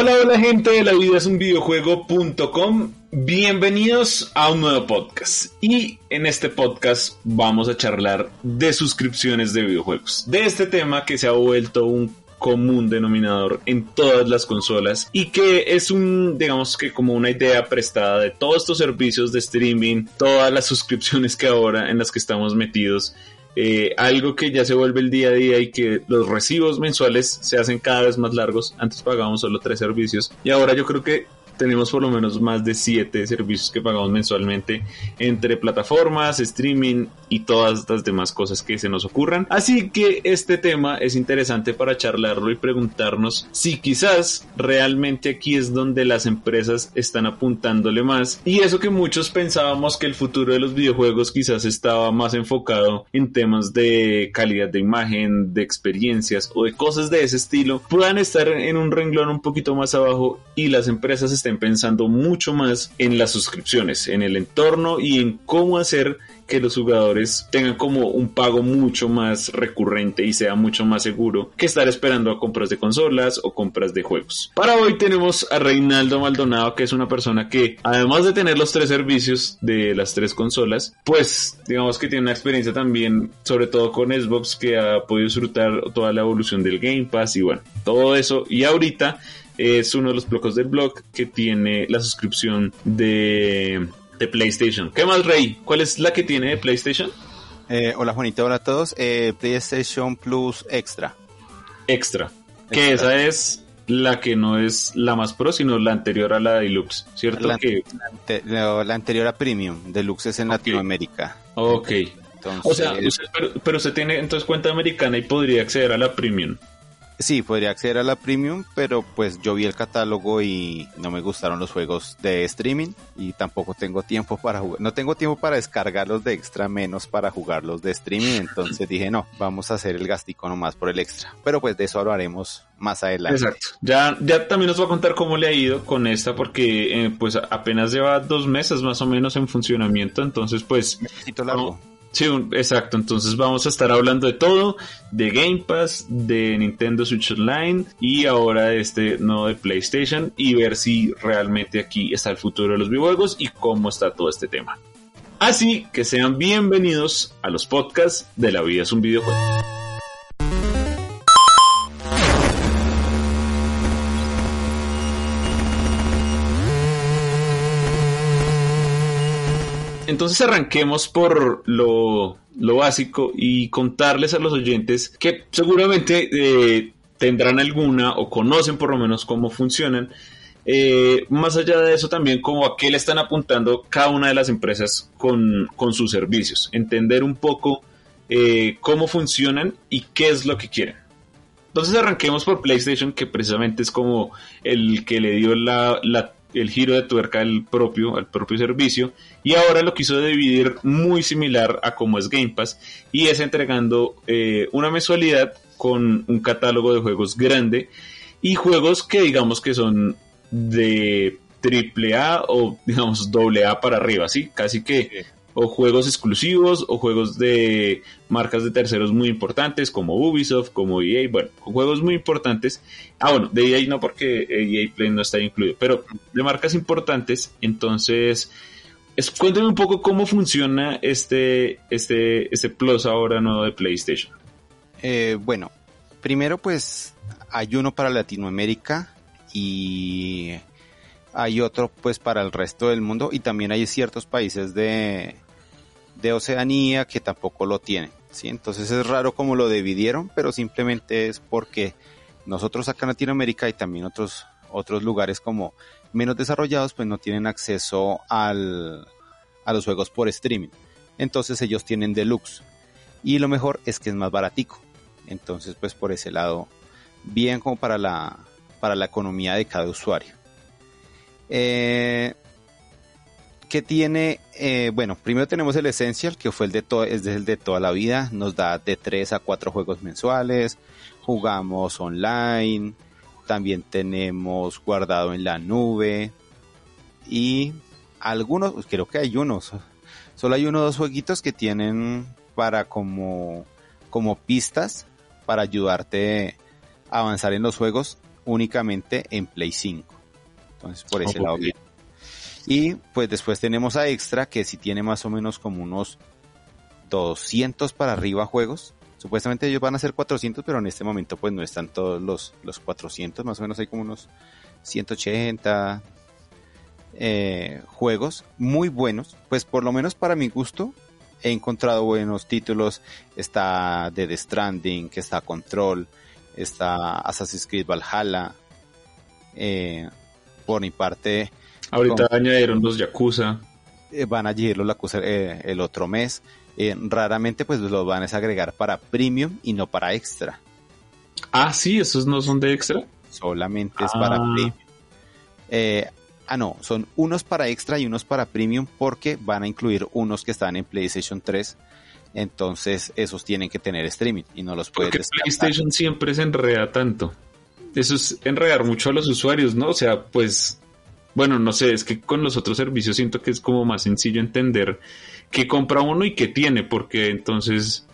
Hola, hola gente de la vida es un videojuego.com. Bienvenidos a un nuevo podcast. Y en este podcast vamos a charlar de suscripciones de videojuegos. De este tema que se ha vuelto un común denominador en todas las consolas y que es un, digamos que como una idea prestada de todos estos servicios de streaming, todas las suscripciones que ahora en las que estamos metidos eh, algo que ya se vuelve el día a día y que los recibos mensuales se hacen cada vez más largos. Antes pagábamos solo tres servicios y ahora yo creo que tenemos por lo menos más de siete servicios que pagamos mensualmente entre plataformas, streaming y todas las demás cosas que se nos ocurran. Así que este tema es interesante para charlarlo y preguntarnos si quizás realmente aquí es donde las empresas están apuntándole más y eso que muchos pensábamos que el futuro de los videojuegos quizás estaba más enfocado en temas de calidad de imagen, de experiencias o de cosas de ese estilo, puedan estar en un renglón un poquito más abajo y las empresas estén pensando mucho más en las suscripciones, en el entorno y en cómo hacer que los jugadores tengan como un pago mucho más recurrente y sea mucho más seguro que estar esperando a compras de consolas o compras de juegos. Para hoy tenemos a Reinaldo Maldonado, que es una persona que además de tener los tres servicios de las tres consolas, pues digamos que tiene una experiencia también, sobre todo con Xbox, que ha podido disfrutar toda la evolución del Game Pass y bueno, todo eso. Y ahorita es uno de los blocos del blog que tiene la suscripción de, de PlayStation. ¿Qué más, Rey? ¿Cuál es la que tiene de PlayStation? Eh, hola Juanito, hola a todos. Eh, PlayStation Plus Extra. Extra. Que esa es la que no es la más pro, sino la anterior a la Deluxe, ¿cierto? La, que... la, anterior a Premium. Deluxe es en Latinoamérica. Ok. Entonces... O sea, pero, pero usted tiene entonces cuenta americana y podría acceder a la Premium. Sí, podría acceder a la premium, pero pues yo vi el catálogo y no me gustaron los juegos de streaming y tampoco tengo tiempo para jugar. No tengo tiempo para descargarlos de extra, menos para jugarlos de streaming. Entonces dije, no, vamos a hacer el gastico nomás por el extra. Pero pues de eso hablaremos más adelante. Exacto. Ya, ya también nos va a contar cómo le ha ido con esta porque eh, pues apenas lleva dos meses más o menos en funcionamiento. Entonces pues... Necesito largo. Sí, exacto. Entonces vamos a estar hablando de todo, de Game Pass, de Nintendo Switch Online y ahora de este nuevo de PlayStation y ver si realmente aquí está el futuro de los videojuegos y cómo está todo este tema. Así que sean bienvenidos a los podcasts de La vida es un videojuego. Entonces arranquemos por lo, básico y contarles a los oyentes que seguramente eh, tendrán alguna o conocen por lo menos cómo funcionan. Eh, más allá de eso también como a qué le están apuntando cada una de las empresas con, sus servicios. Entender un poco eh, cómo funcionan y qué es lo que quieren. Entonces arranquemos por PlayStation, que precisamente es como el que le dio la, la el giro de tuerca al propio, al propio servicio y ahora lo quiso dividir muy similar a como es Game Pass y es entregando eh, una mensualidad con un catálogo de juegos grande y juegos que digamos que son de triple A o digamos doble A para arriba, ¿sí? Casi que o juegos exclusivos o juegos de marcas de terceros muy importantes como Ubisoft, como EA, bueno, juegos muy importantes. Ah, bueno, de EA no porque EA Play no está incluido, pero de marcas importantes, entonces es, cuéntame un poco cómo funciona este, este, este Plus ahora nuevo de PlayStation. Eh, bueno, primero pues hay uno para Latinoamérica y hay otro pues para el resto del mundo y también hay ciertos países de, de Oceanía que tampoco lo tienen. ¿sí? Entonces es raro como lo dividieron, pero simplemente es porque nosotros acá en Latinoamérica y también otros, otros lugares como menos desarrollados pues no tienen acceso al, a los juegos por streaming. Entonces ellos tienen deluxe. Y lo mejor es que es más baratico. Entonces pues por ese lado, bien como para la, para la economía de cada usuario. Eh, que tiene, eh, bueno, primero tenemos el Essential, que fue el de, es el de toda la vida, nos da de 3 a 4 juegos mensuales, jugamos online, también tenemos guardado en la nube. Y algunos, pues, creo que hay unos, solo hay uno o dos jueguitos que tienen para como, como pistas para ayudarte a avanzar en los juegos únicamente en Play 5. Entonces, por ese lado bien. Y pues después tenemos a Extra, que si tiene más o menos como unos 200 para arriba juegos. Supuestamente ellos van a ser 400, pero en este momento pues no están todos los, los 400, más o menos hay como unos 180 eh, juegos muy buenos. Pues por lo menos para mi gusto he encontrado buenos títulos. Está Dead Stranding, que está Control, está Assassin's Creed Valhalla. Eh, por mi parte... Ahorita añadieron los Yakuza. Eh, van a añadir los Yakuza el otro mes. raramente pues los van a agregar para Premium y no para Extra. Ah, sí, esos no son de Extra. Solamente es para ah. Premium. Ah, no, son unos para extra y unos para premium porque van a incluir unos que están en PlayStation 3. Entonces, esos tienen que tener streaming y no los puedes Porque PlayStation siempre se enreda tanto. Eso es enredar mucho a los usuarios, ¿no? O sea, pues, bueno, no sé, es que con los otros servicios siento que es como más sencillo entender qué compra uno y qué tiene, porque entonces,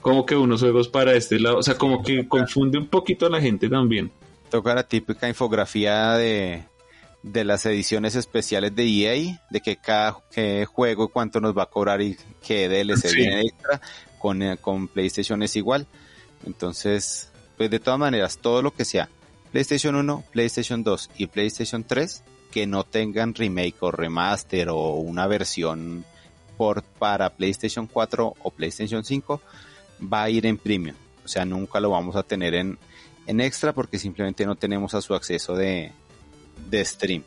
como que unos juegos para este lado, o sea, como que confunde un poquito a la gente también. Toca la típica infografía de de las ediciones especiales de EA, de que cada juego cuánto nos va a cobrar y qué DLC viene extra, con, eh, con PlayStation es igual. Entonces, pues de todas maneras, todo lo que sea PlayStation 1, PlayStation 2 y PlayStation 3 que no tengan remake o remaster o una versión port para PlayStation 4 o PlayStation 5 va a ir en premium. O sea, nunca lo vamos a tener en, en extra porque simplemente no tenemos a su acceso de, de stream.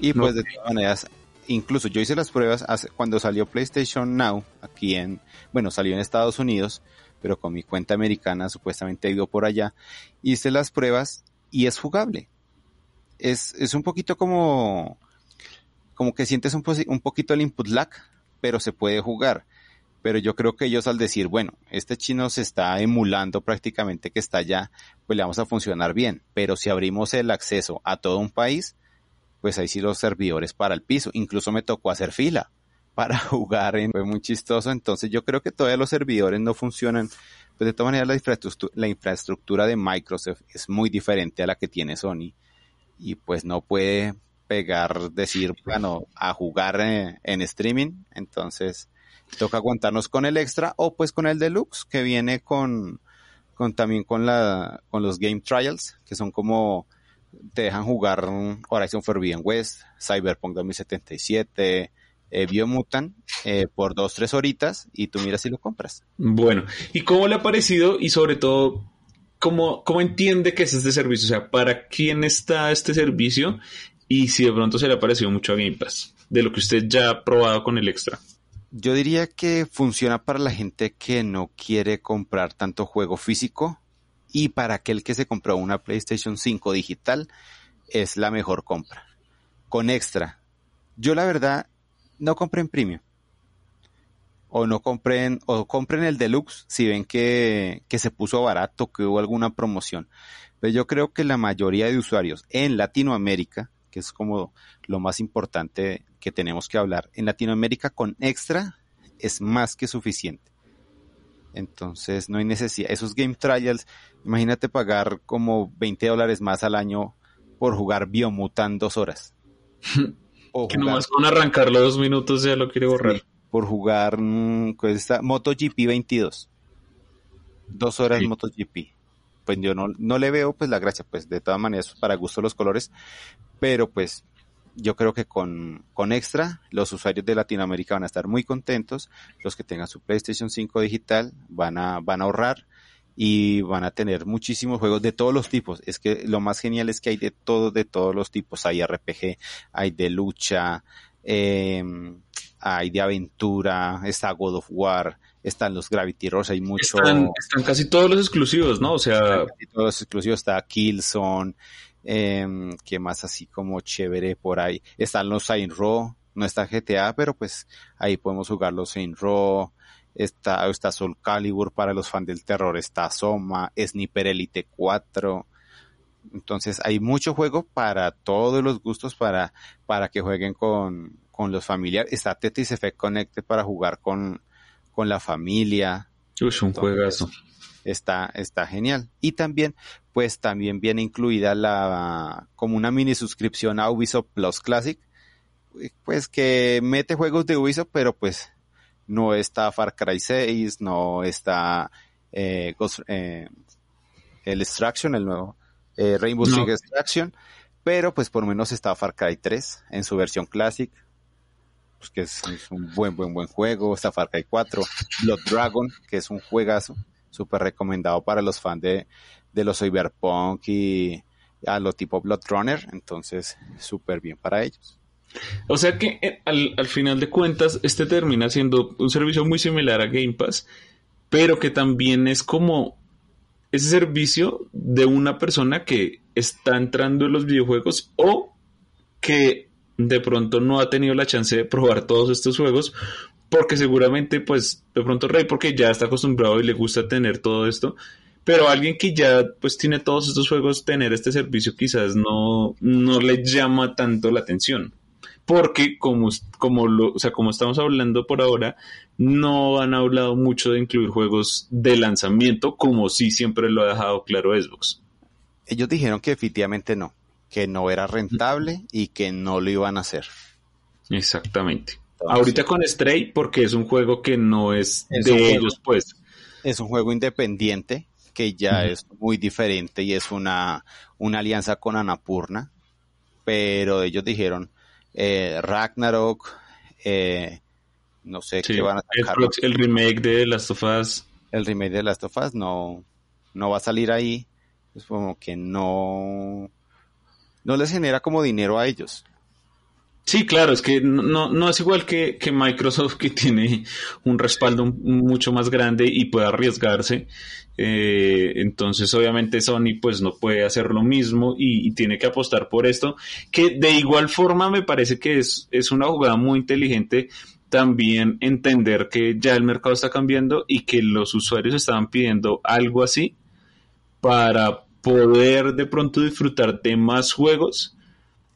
Y pues de todas maneras, incluso yo hice las pruebas cuando salió PlayStation Now, aquí en, bueno, salió en Estados Unidos, pero con mi cuenta americana supuestamente he ido por allá, hice las pruebas y es jugable. Es, es un poquito como, como que sientes un, un poquito el input lag, pero se puede jugar. Pero yo creo que ellos al decir, bueno, este chino se está emulando prácticamente que está allá, pues le vamos a funcionar bien. Pero si abrimos el acceso a todo un país, pues ahí sí los servidores para el piso. Incluso me tocó hacer fila para jugar, fue muy chistoso. Entonces yo creo que todavía los servidores no funcionan. Pues de todas maneras la infraestructura, la infraestructura de Microsoft es muy diferente a la que tiene Sony. Y pues no puede pegar, decir, bueno, a jugar en, en streaming. Entonces, toca aguantarnos con el extra o pues con el deluxe que viene con, con también con la con los game trials que son como te dejan jugar Horizon Forbidden West, Cyberpunk 2077, eh, Biomutant eh, por dos, tres horitas y tú miras si lo compras. Bueno, ¿y cómo le ha parecido y sobre todo cómo, cómo entiende que es este servicio? O sea, ¿para quién está este servicio? Y si de pronto se le ha parecido mucho a Game Pass, de lo que usted ya ha probado con el extra. Yo diría que funciona para la gente que no quiere comprar tanto juego físico y para aquel que se compró una PlayStation 5 digital es la mejor compra. Con extra. Yo la verdad no compré en premium. O no compren, o compren el deluxe si ven que, que se puso barato, que hubo alguna promoción. Pero yo creo que la mayoría de usuarios en Latinoamérica que es como lo más importante que tenemos que hablar. En Latinoamérica con extra es más que suficiente. Entonces no hay necesidad. Esos game trials, imagínate pagar como 20 dólares más al año por jugar Biomutant dos horas. o que nomás con arrancarlo dos minutos ya lo quiere borrar. por jugar mm, pues, MotoGP 22. Dos horas MotoGP. Pues yo no, no le veo pues la gracia, pues de todas maneras para gusto los colores, pero pues yo creo que con, con extra los usuarios de Latinoamérica van a estar muy contentos, los que tengan su PlayStation 5 digital van a, van a ahorrar y van a tener muchísimos juegos de todos los tipos. Es que lo más genial es que hay de todo, de todos los tipos. Hay RPG, hay de lucha, eh, hay de aventura, está God of War, están los Gravity Rush, hay mucho... Están, casi todos los exclusivos, ¿no? O sea... todos los exclusivos, está Killzone, eh, que más así como chévere por ahí. Están los Saint Row, no está GTA, pero pues ahí podemos jugar los Saint Row, está, está Soul Calibur para los fans del terror, está Soma, Sniper Elite 4, entonces hay mucho juego para todos los gustos para, para que jueguen con, con los familiares. Está Tetris Effect Connected para jugar con, con la familia. Es un juegazo. está, está genial. Y también, pues también viene incluida la, como una mini suscripción a Ubisoft Plus Classic, pues que mete juegos de Ubisoft, pero pues no está Far Cry 6, no está eh, eh, el Extraction, el nuevo eh, Rainbow Six Extraction, pero pues por lo menos está Far Cry 3 en su versión Classic, pues que es, un buen, buen, buen juego, está Far Cry 4, Blood Dragon, que es un juegazo, súper recomendado para los fans de, de los Cyberpunk y a lo tipo Blood Runner, entonces súper bien para ellos. O sea que eh, al, final de cuentas, este termina siendo un servicio muy similar a Game Pass, pero que también es como ese servicio de una persona que está entrando en los videojuegos o que de pronto no ha tenido la chance de probar todos estos juegos porque seguramente pues de pronto Rey porque ya está acostumbrado y le gusta tener todo esto pero alguien que ya pues tiene todos estos juegos tener este servicio quizás no, no le llama tanto la atención porque como, como, lo, o sea, como estamos hablando por ahora, no han hablado mucho de incluir juegos de lanzamiento, como sí siempre lo ha dejado claro Xbox. Ellos dijeron que efectivamente no, que no era rentable y que no lo iban a hacer. Exactamente. Ahorita con Stray, porque es un juego que no es, de ellos, pues. Es un juego independiente que ya es muy diferente y es una, una alianza con Anapurna, pero ellos dijeron, eh, Ragnarok, eh, no sé qué van a sacar. El, remake de Last of Us. El remake de Last of Us no, no va a salir ahí. Es como que no, no les genera como dinero a ellos. Sí, claro, es que no, no es igual que, que, Microsoft que tiene un respaldo mucho más grande y puede arriesgarse. Eh, entonces, obviamente, Sony pues no puede hacer lo mismo y, tiene que apostar por esto, que de igual forma me parece que es, es una jugada muy inteligente también entender que ya el mercado está cambiando y que los usuarios estaban pidiendo algo así para poder de pronto disfrutar de más juegos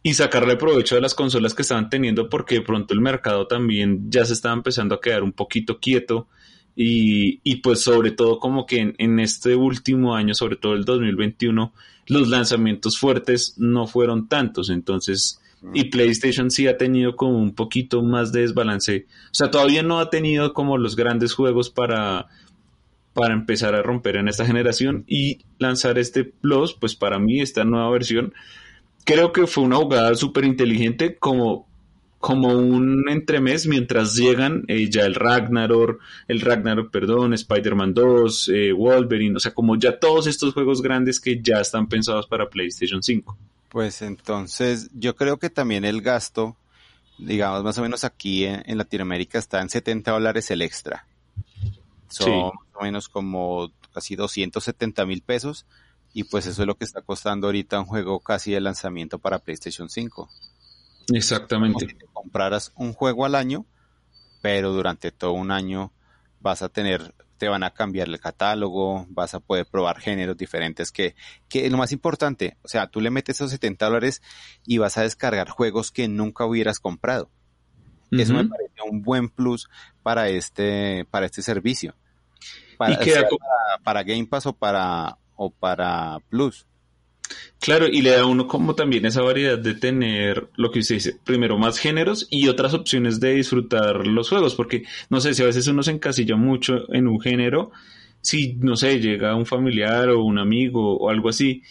y sacarle provecho de las consolas que estaban teniendo porque de pronto el mercado también ya se estaba empezando a quedar un poquito quieto. Y, y pues sobre todo como que en, este último año, sobre todo el 2021, los lanzamientos fuertes no fueron tantos, entonces y PlayStation sí ha tenido como un poquito más de desbalance, o sea, todavía no ha tenido como los grandes juegos para para empezar a romper en esta generación y lanzar este Plus, pues para mí esta nueva versión creo que fue una jugada súper inteligente como, como un entremés mientras llegan eh, ya el Ragnarok, el Ragnarok, perdón, Spider-Man 2, eh, Wolverine, o sea, como ya todos estos juegos grandes que ya están pensados para PlayStation 5. Pues entonces yo creo que también el gasto, digamos más o menos aquí en, Latinoamérica está en 70 dólares el extra. Son más o menos como casi 270 mil pesos y pues eso es lo que está costando ahorita un juego casi de lanzamiento para PlayStation 5. Exactamente. si te compraras un juego al año, pero durante todo un año vas a tener, te van a cambiar el catálogo, vas a poder probar géneros diferentes que, que lo más importante, o sea, tú le metes esos 70 dólares y vas a descargar juegos que nunca hubieras comprado. Eso me parece un buen plus para este, para este servicio. Para, para, para Game Pass o para, o para Plus. Claro, y le da a uno como también esa variedad de tener lo que usted dice, primero más géneros y otras opciones de disfrutar los juegos, porque no sé si a veces uno se encasilla mucho en un género, si no sé, llega un familiar o un amigo o algo así,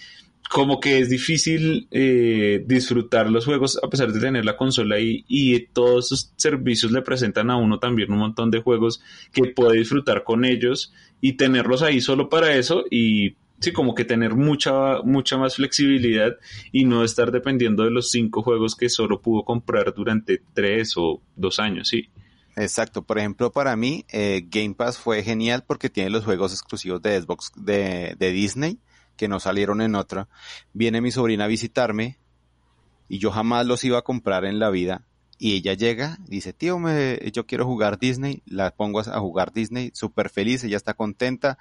como que es difícil eh, disfrutar los juegos a pesar de tener la consola ahí y todos esos servicios le presentan a uno también un montón de juegos que puede disfrutar con ellos y tenerlos ahí solo para eso y sí, como que tener mucha, mucha más flexibilidad y no estar dependiendo de los cinco juegos que solo pudo comprar durante tres o dos años, sí. Exacto, por ejemplo, para mí eh, Game Pass fue genial porque tiene los juegos exclusivos de Xbox de, de Disney que no salieron en otra. Viene mi sobrina a visitarme y yo jamás los iba a comprar en la vida. Y ella llega, dice, tío, me, yo quiero jugar Disney, la pongo a jugar Disney, súper feliz, ella está contenta,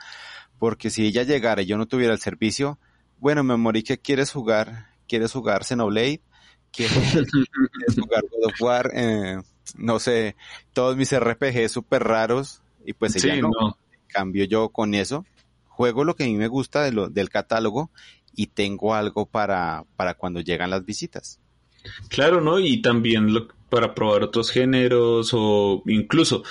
porque si ella llegara y yo no tuviera el servicio, bueno, me morí que quieres jugar, quieres jugar Xenoblade, quieres, jugar God of War, eh, no sé, todos mis RPG súper raros, y pues ella no. Cambio yo con eso, juego lo que a mí me gusta de lo, del catálogo y tengo algo para, para cuando llegan las visitas. Claro, ¿no? Y también lo, para probar otros géneros o incluso,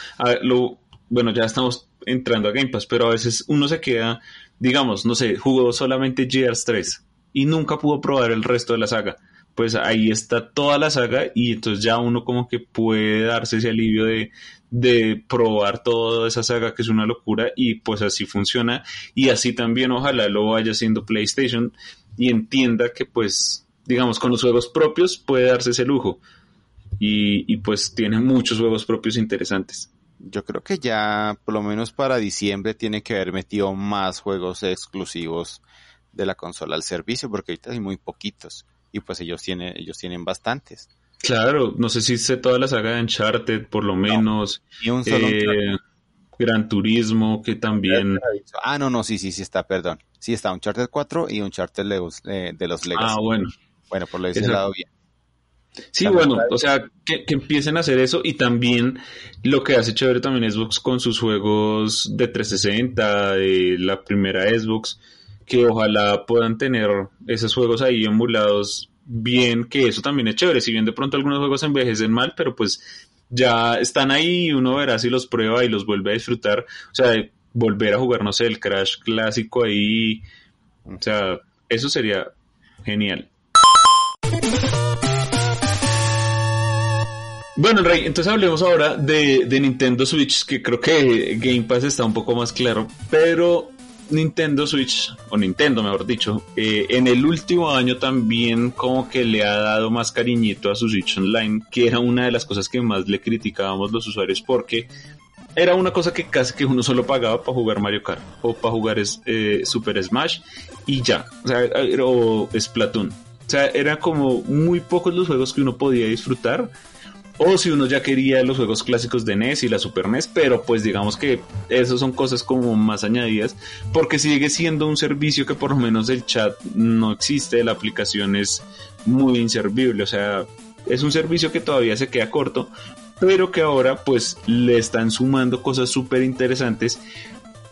lo, bueno, ya estamos entrando a Game Pass, pero a veces uno se queda, digamos, no sé, jugó solamente Gears 3 y nunca pudo probar el resto de la saga. Pues ahí está toda la saga y entonces ya uno como que puede darse ese alivio de, de probar toda esa saga que es una locura y pues así funciona y así también ojalá lo vaya haciendo PlayStation y entienda que pues digamos con los juegos propios puede darse ese lujo y, y pues tiene muchos juegos propios interesantes. Yo creo que ya por lo menos para diciembre tiene que haber metido más juegos exclusivos de la consola al servicio porque ahorita hay muy poquitos y pues ellos tienen ellos tienen bastantes. Claro, no sé si sé toda la saga de Uncharted, por lo menos. y un solo eh, Gran Turismo, que también. Ah, no, no, sí, sí, sí está, perdón. Sí está Uncharted 4 y Uncharted Legos, eh, de los Legos. Ah, bueno. Bueno, por lo ese lado bien. Sí, bueno, o sea, que, que, empiecen a hacer eso y también lo que hace chévere también Xbox con sus juegos de 360, de la primera Xbox, que ojalá puedan tener esos juegos ahí emulados bien, que eso también es chévere, si bien de pronto algunos juegos envejecen mal, pero pues ya están ahí y uno verá si los prueba y los vuelve a disfrutar, o sea, volver a jugar, no sé, el Crash clásico ahí, o sea, eso sería genial. Bueno, Rey, entonces hablemos ahora de, de, Nintendo Switch, que creo que Game Pass está un poco más claro, pero Nintendo Switch, o Nintendo mejor dicho, eh, en el último año también como que le ha dado más cariñito a su Switch Online, que era una de las cosas que más le criticábamos los usuarios porque era una cosa que casi que uno solo pagaba para jugar Mario Kart o para jugar eh, Super Smash y ya, o sea, o Splatoon. O sea, era como muy pocos los juegos que uno podía disfrutar o si uno ya quería los juegos clásicos de NES y la Super NES, pero pues digamos que esas son cosas como más añadidas, porque sigue siendo un servicio que por lo menos el chat no existe, la aplicación es muy inservible, o sea, es un servicio que todavía se queda corto, pero que ahora pues le están sumando cosas súper interesantes.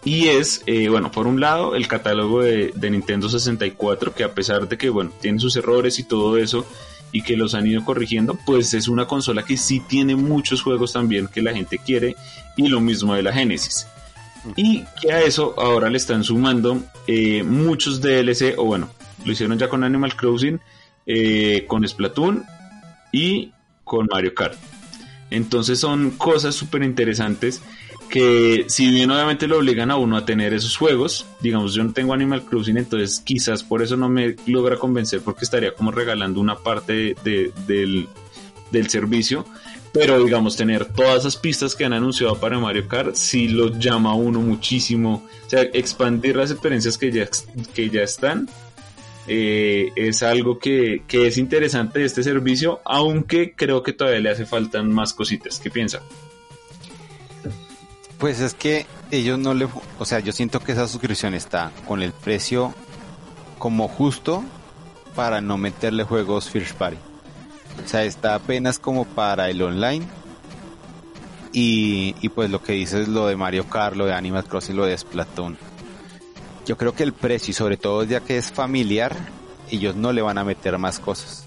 Y es, eh, bueno, por un lado, el catálogo de, de Nintendo 64, que a pesar de que, bueno, tiene sus errores y todo eso, y que los han ido corrigiendo, pues es una consola que sí tiene muchos juegos también que la gente quiere y lo mismo de la Genesis. Y que a eso ahora le están sumando eh, muchos DLC, o bueno, lo hicieron ya con Animal Crossing, eh, con Splatoon y con Mario Kart. Entonces son cosas súper interesantes que si bien obviamente lo obligan a uno a tener esos juegos, digamos yo no tengo Animal Crossing, entonces quizás por eso no me logra convencer porque estaría como regalando una parte del, servicio, pero digamos tener todas esas pistas que han anunciado para Mario Kart sí lo llama a uno muchísimo, o sea, expandir las experiencias que ya, que ya están. Eh, es algo que, que es interesante de este servicio, aunque creo que todavía le hace falta más cositas. ¿Qué piensa? Pues es que ellos no le, o sea, yo siento que esa suscripción está con el precio como justo para no meterle juegos First Party. O sea, está apenas como para el online. Y, y pues lo que dices lo de Mario Kart, lo de Animal Crossing, lo de Splatoon. Yo creo que el precio, y sobre todo ya que es familiar, ellos no le van a meter más cosas.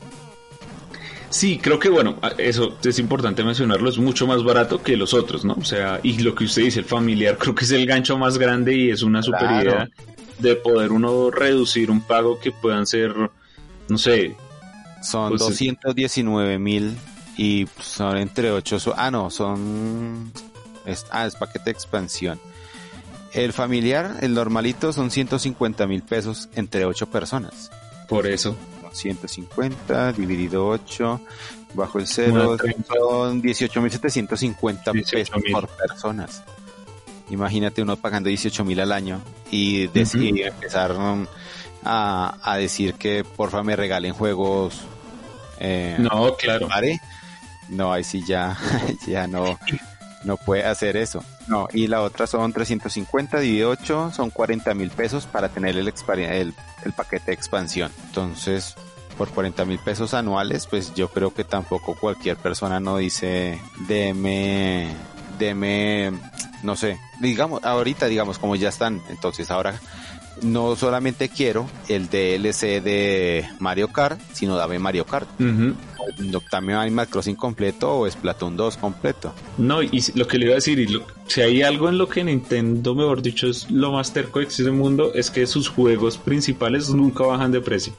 Sí, creo que bueno, eso es importante mencionarlo, es mucho más barato que los otros, ¿no? O sea, y lo que usted dice, el familiar, creo que es el gancho más grande y es una super idea de poder uno reducir un pago que puedan ser, no sé. Son 219 pues, mil y son entre 8, ah no, son, ah, es paquete de expansión. El familiar, el normalito, son 150 mil pesos entre 8 personas. Por eso. 150 dividido 8 bajo el 0 son 18.750 pesos por personas. Imagínate uno pagando 18.000 al año y, empezar um, a, decir que porfa me regalen juegos. Eh, no, claro. No, ahí sí ya, ya no, no puede hacer eso. No, y la otra son 350 dividido 8, son 40 mil pesos para tener el, el, el paquete de expansión. Entonces, por 40 mil pesos anuales, pues yo creo que tampoco cualquier persona no dice, deme, deme, no sé, digamos, ahorita digamos como ya están, entonces ahora no solamente quiero el DLC de Mario Kart, sino dame Mario Kart. También Animal Crossing completo o Splatoon 2 completo. No, y lo que le iba a decir, y si hay algo en lo que Nintendo, mejor dicho, es lo más terco de este mundo, es que sus juegos principales nunca bajan de precio.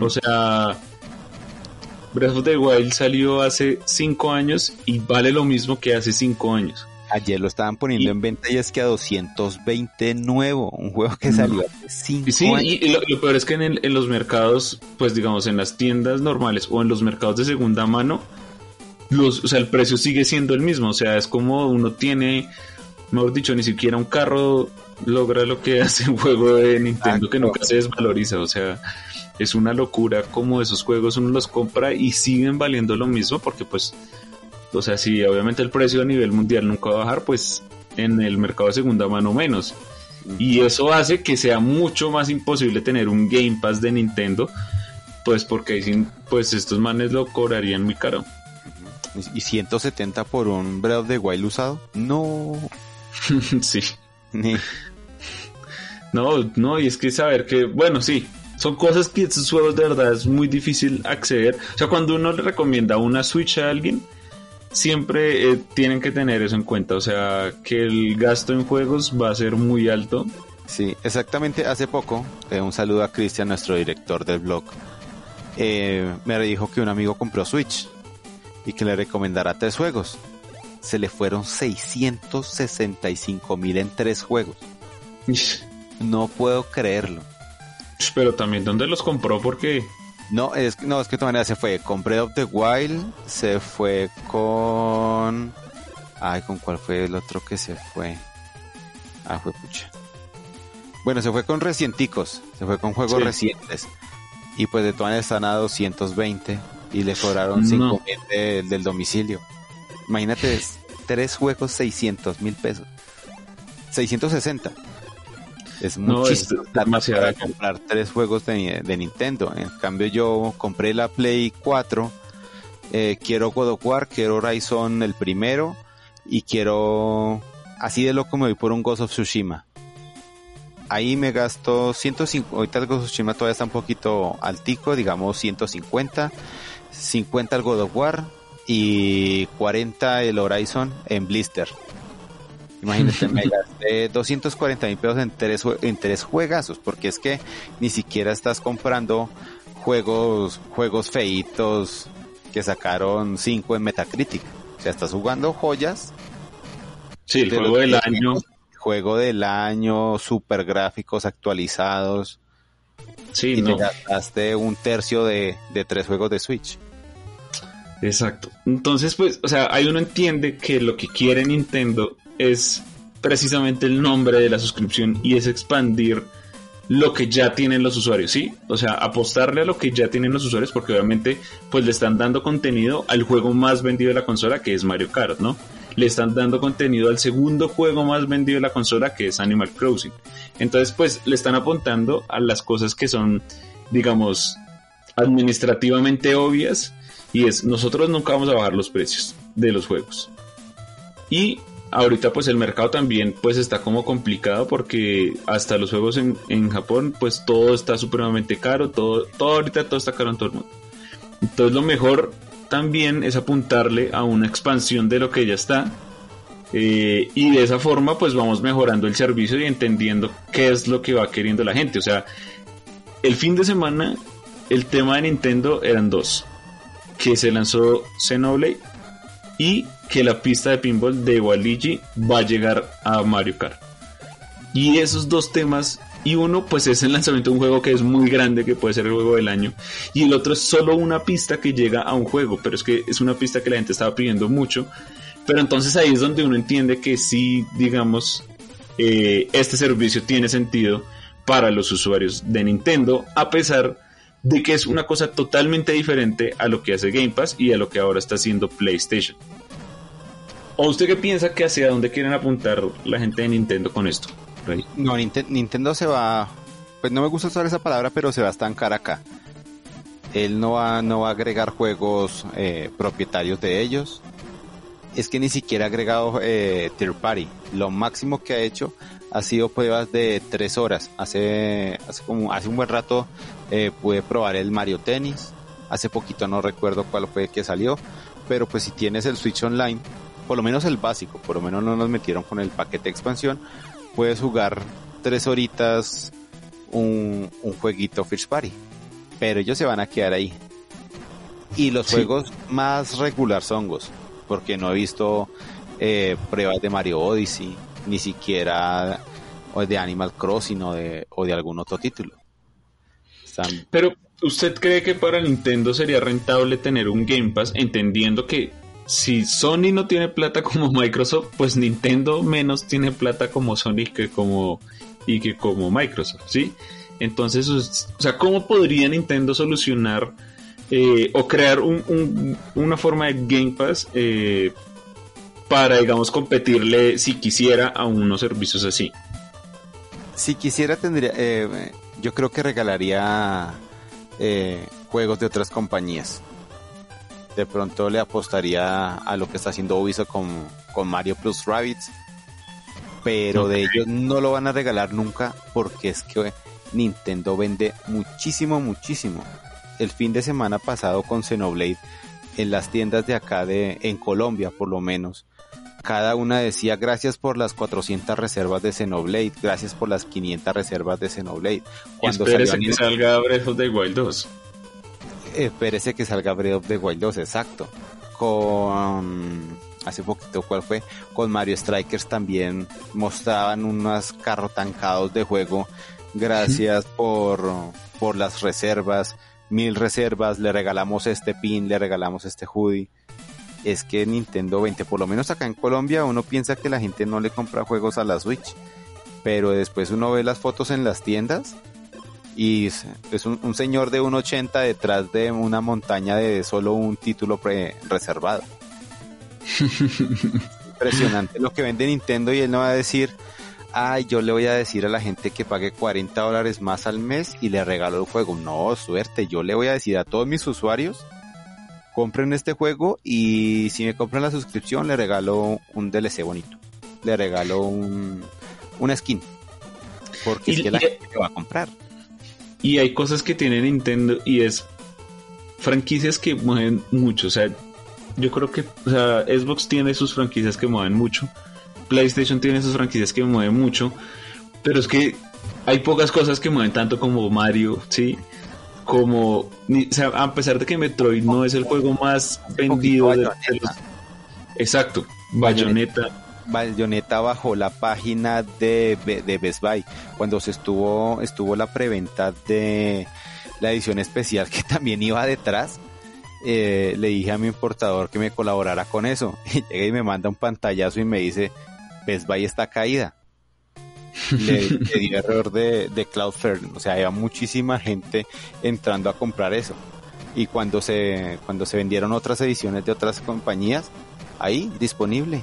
O sea, Breath of the Wild salió hace 5 años y vale lo mismo que hace 5 años. Ayer lo estaban poniendo en venta y es que a 220 nuevo, un juego que salió hace 5 sí, y lo, peor es que en, los mercados, pues digamos en las tiendas normales o en los mercados de segunda mano, los, o sea, el precio sigue siendo el mismo, o sea, es como uno tiene, mejor dicho, ni siquiera un carro logra lo que hace un juego de Nintendo que nunca se desvaloriza, o sea, es una locura como esos juegos uno los compra y siguen valiendo lo mismo porque pues o sea, si obviamente el precio a nivel mundial nunca va a bajar, pues en el mercado de segunda mano menos. Y eso hace que sea mucho más imposible tener un Game Pass de Nintendo, pues porque pues estos manes lo cobrarían muy caro. ¿Y 170 por un Breath of the Wild usado? No. sí. No, no, y es que saber que, bueno, sí, son cosas que estos juegos de verdad es muy difícil acceder. O sea, cuando uno le recomienda una Switch a alguien, siempre eh, tienen que tener eso en cuenta, o sea, que el gasto en juegos va a ser muy alto. Sí, exactamente hace poco, eh, un saludo a Cristian, nuestro director del blog, eh, me dijo que un amigo compró Switch y que le recomendara tres juegos. Se le fueron 665 mil en tres juegos. No puedo creerlo. Pero también, ¿dónde los compró? Porque no, es, no, es que de todas maneras se fue con Breath of the Wild, se fue con... Ay, ¿con cuál fue el otro que se fue? Ah, fue pucha. Bueno, se fue con recienticos, se fue con juegos recientes. Y pues de todas maneras están a 220 y le cobraron 5 mil del domicilio. Imagínate, tres juegos 600 mil pesos. 660. Es muchísimo para comprar tres juegos de, Nintendo. En cambio yo compré la Play 4, eh, quiero God of War, quiero Horizon el primero y quiero así de loco me voy por un Ghost of Tsushima. Ahí me gasto 150, ahorita el Ghost of Tsushima todavía está un poquito altico, digamos 150, 50 el God of War y 40 el Horizon en blister. Imagínate, me gasté 240 mil pesos en tres, en tres juegazos, porque es que ni siquiera estás comprando juegos, juegos feitos que sacaron 5 en Metacritic. O sea, estás jugando joyas. Sí, el juego del año. Juego del año, super gráficos actualizados. Sí, y te gastaste un tercio de, de tres juegos de Switch. Exacto. Entonces, pues, o sea, ahí uno entiende que lo que quiere Nintendo es precisamente el nombre de la suscripción y es expandir lo que ya tienen los usuarios, ¿sí? O sea, apostarle a lo que ya tienen los usuarios porque obviamente pues le están dando contenido al juego más vendido de la consola que es Mario Kart, ¿no? Le están dando contenido al segundo juego más vendido de la consola que es Animal Crossing. Entonces pues le están apuntando a las cosas que son, digamos, administrativamente obvias y es nosotros nunca vamos a bajar los precios de los juegos. Y ahorita pues el mercado también pues está como complicado porque hasta los juegos en, en Japón pues todo está supremamente caro, todo, todo ahorita todo está caro en todo el mundo. Entonces lo mejor también es apuntarle a una expansión de lo que ya está eh, y de esa forma pues vamos mejorando el servicio y entendiendo qué es lo que va queriendo la gente. O sea, el fin de semana el tema de Nintendo eran dos. Que se lanzó Xenoblade y que la pista de pinball de Waluigi va a llegar a Mario Kart. Y esos dos temas, y uno pues es el lanzamiento de un juego que es muy grande, que puede ser el juego del año, y el otro es solo una pista que llega a un juego, pero es que es una pista que la gente estaba pidiendo mucho. Pero entonces ahí es donde uno entiende que sí, digamos, eh, este servicio tiene sentido para los usuarios de Nintendo, a pesar de que es una cosa totalmente diferente a lo que hace Game Pass y a lo que ahora está haciendo PlayStation. ¿O usted qué piensa que hacia dónde quieren apuntar la gente de Nintendo con esto? No, Nintendo se va, pues no me gusta usar esa palabra, pero se va a estancar acá. Él no va, no va a agregar juegos eh, propietarios de ellos. es que ni siquiera ha agregado eh, party. Lo máximo que ha hecho ha sido pruebas de tres horas. Hace, hace como, hace un buen rato eh, pude probar el Mario Tennis. Hace poquito no recuerdo cuál fue que salió. Pero pues si tienes el Switch Online, por lo menos el básico, por lo menos no nos metieron con el paquete de expansión, puedes jugar tres horitas un, un jueguito First Party. Pero ellos se van a quedar ahí. Y los juegos más regular son Ghost, porque no he visto eh, pruebas de Mario Odyssey, ni siquiera o de Animal Crossing o de, o de algún otro título. Pero, ¿usted cree que para Nintendo sería rentable tener un Game Pass, entendiendo que si Sony no tiene plata como Microsoft, pues Nintendo menos tiene plata como Sony que como y que como Microsoft, ¿sí? Entonces, o sea, ¿cómo podría Nintendo solucionar eh, o crear una forma de Game Pass eh, para, digamos, competirle si quisiera a unos servicios así? Si quisiera, tendría, eh, yo creo que regalaría juegos de otras compañías. De pronto le apostaría a lo que está haciendo Ubisoft con, con Mario Plus Rabbits. Pero de ellos no lo van a regalar nunca porque es que Nintendo vende muchísimo, muchísimo. El fin de semana pasado con Xenoblade, en las tiendas de acá de, en Colombia por lo menos, cada una decía gracias por las 400 reservas de Xenoblade, gracias por las 500 reservas de Xenoblade. Cuando espérese que salga Breath of the Wild 2. Espérese que salga Breath of the Wild 2, exacto. Con hace poquito, ¿cuál fue? Con Mario Strikers también mostraban unos carrotancados de juego gracias por, por las reservas, mil reservas, le regalamos este pin, le regalamos este hoodie. Es que Nintendo 20, por lo menos acá en Colombia, uno piensa que la gente no le compra juegos a la Switch, pero después uno ve las fotos en las tiendas y es un, señor de 1.80 detrás de una montaña de solo un título pre reservado. Impresionante lo que vende Nintendo y él no va a decir, ay, yo le voy a decir a la gente que pague 40 dólares más al mes y le regalo el juego. No, suerte, yo le voy a decir a todos mis usuarios, compren este juego y si me compran la suscripción le regalo un DLC bonito. Le regalo un, una skin. Porque es que la gente va a comprar. Y hay cosas que tiene Nintendo y es franquicias que mueven mucho. O sea, yo creo que o sea, Xbox tiene sus franquicias que mueven mucho PlayStation tiene sus franquicias que mueven mucho, pero es que hay pocas cosas que mueven tanto como Mario, ¿sí? Como, o sea, a pesar de que Metroid no es el juego más vendido de, los... Exacto, Bayonetta. Bayonetta bajo la página de, de Best Buy, cuando se estuvo, estuvo la preventa de la edición especial que también iba detrás, eh, le dije a mi importador que me colaborara con eso. Y llega y me manda un pantallazo y me dice, Best Buy está caída. Le, di error de, de Cloudflare, o sea, había muchísima gente entrando a comprar eso. Y cuando se, cuando se vendieron otras ediciones de otras compañías, ahí disponible.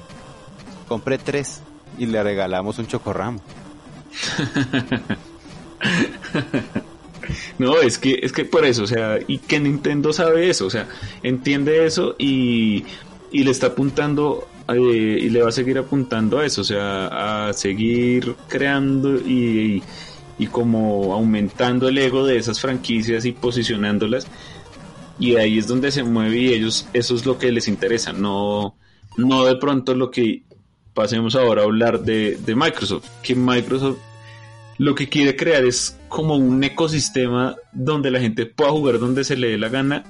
Compré tres y le regalamos un chocorramo. no, es que, es que por eso, o sea, y que Nintendo sabe eso, o sea, entiende eso y, y le está apuntando eh, y le va a seguir apuntando a eso, o sea, a seguir creando y, y, como aumentando el ego de esas franquicias y posicionándolas. Y ahí es donde se mueve y ellos, eso es lo que les interesa, no, no de pronto lo que pasemos ahora a hablar de, de Microsoft, que Microsoft lo que quiere crear es como un ecosistema donde la gente pueda jugar donde se le dé la gana,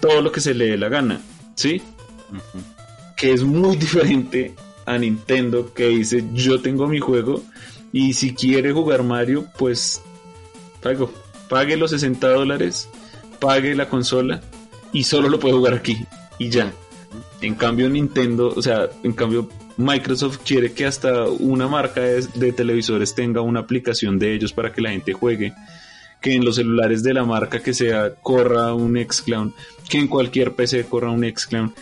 todo lo que se le dé la gana, ¿sí? Que es muy diferente a Nintendo que dice yo tengo mi juego y si quiere jugar Mario pues pago, pague los 60 dólares, pague la consola y solo lo puede jugar aquí y ya. En cambio Nintendo, o sea, en cambio Microsoft quiere que hasta una marca de, de televisores tenga una aplicación de ellos para que la gente juegue. Que en los celulares de la marca que sea corra un Xclown, que en cualquier PC corra un Xclown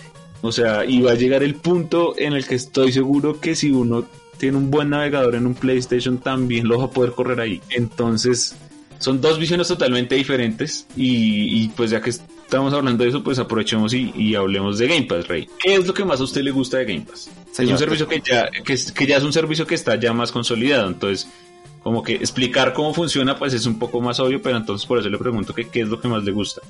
o sea, y va a llegar el punto en el que estoy seguro que si uno tiene un buen navegador en un PlayStation también lo va a poder correr ahí. Entonces, son dos visiones totalmente diferentes y, pues ya que estamos hablando de eso, pues aprovechemos y, hablemos de Game Pass, Rey. ¿Qué es lo que más a usted le gusta de Game Pass? es un servicio que ya, que, que ya es un servicio que está ya más consolidado, entonces como que explicar cómo funciona pues es un poco más obvio, pero entonces por eso le pregunto que qué es lo que más le gusta.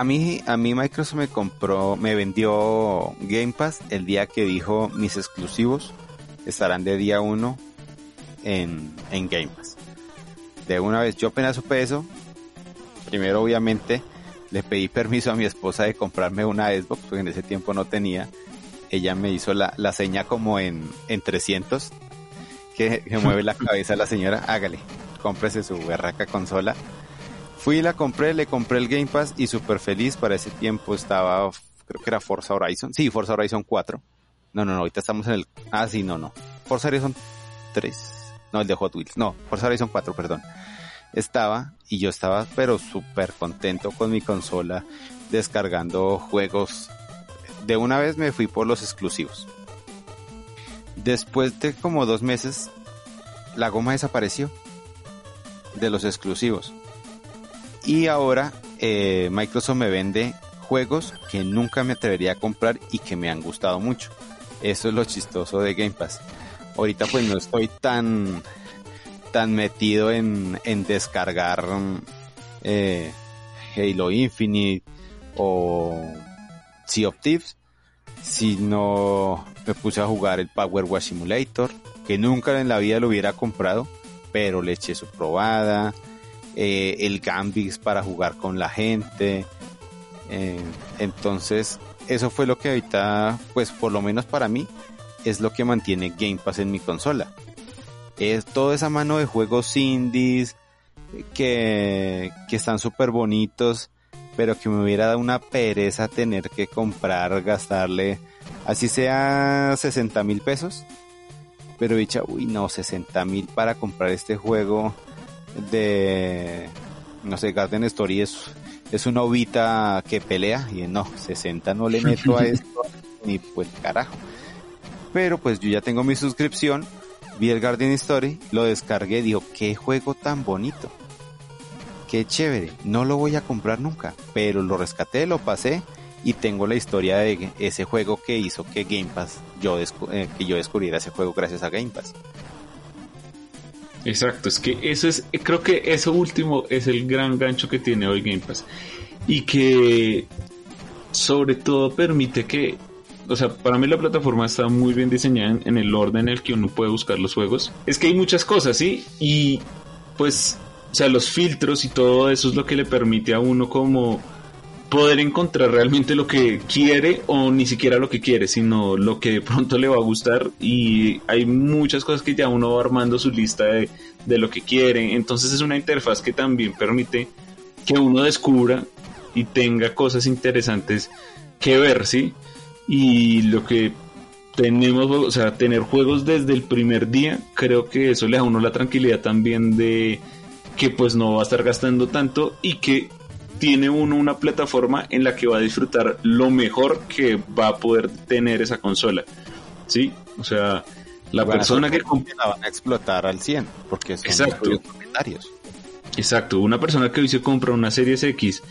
A mí, a mí Microsoft me compró, me vendió Game Pass el día que dijo mis exclusivos estarán de día uno en, en Game Pass. De una vez, yo apenas supe eso, primero obviamente le pedí permiso a mi esposa de comprarme una Xbox, porque en ese tiempo no tenía. Ella me hizo la, la seña como en, en 300, que, mueve la cabeza la señora, hágale, cómprese su berraca consola. Fui y la compré, le compré el Game Pass y súper feliz. Para ese tiempo estaba, creo que era Forza Horizon. Sí, Forza Horizon 4. No, no, no, ahorita estamos en el... Ah, sí, no, no. Forza Horizon 3. No, el de Hot Wheels. No, Forza Horizon 4, perdón. Estaba y yo estaba pero súper contento con mi consola descargando juegos. De una vez me fui por los exclusivos. Después de como dos meses, la goma desapareció de los exclusivos. Y ahora eh, Microsoft me vende juegos que nunca me atrevería a comprar y que me han gustado mucho. Eso es lo chistoso de Game Pass. Ahorita pues no estoy tan tan metido en, en descargar eh, Halo Infinite o Sea of Thieves, sino me puse a jugar el Power Wash Simulator, que nunca en la vida lo hubiera comprado, pero le eché su probada, eh, el Gambix para jugar con la gente, eh, entonces eso fue lo que ahorita, pues por lo menos para mí, es lo que mantiene Game Pass en mi consola. Es toda esa mano de juegos indies que, que están súper bonitos, pero que me hubiera dado una pereza tener que comprar, gastarle, así sea 60 mil pesos. Pero dicha, uy no, 60 mil para comprar este juego de, no sé, Garden Story es, es una ovita que pelea y no, 60 no le meto a esto ni pues carajo. Pero pues yo ya tengo mi suscripción, vi el Garden Story, lo descargué, digo, qué juego tan bonito. Qué chévere, no lo voy a comprar nunca, pero lo rescaté, lo pasé y tengo la historia de ese juego que hizo que Game Pass, yo eh, que yo descubriera ese juego gracias a Game Pass. Exacto, es que eso es, creo que eso último es el gran gancho que tiene hoy Game Pass y que sobre todo permite que o sea, para mí la plataforma está muy bien diseñada en, el orden en el que uno puede buscar los juegos. Es que hay muchas cosas, ¿sí? Y pues, o sea, los filtros y todo eso es lo que le permite a uno como poder encontrar realmente lo que quiere o ni siquiera lo que quiere, sino lo que de pronto le va a gustar y hay muchas cosas que ya uno va armando su lista de, de lo que quiere, entonces es una interfaz que también permite que uno descubra y tenga cosas interesantes que ver, ¿sí? y lo que tenemos, o sea, tener juegos desde el primer día, creo que eso le da a uno la tranquilidad también de que pues no va a estar gastando tanto y que tiene uno una plataforma en la que va a disfrutar lo mejor que va a poder tener esa consola. ¿Sí? O sea, la persona que la van a explotar al 100 porque son Exacto. Exacto, una persona que hoy se compra una Series X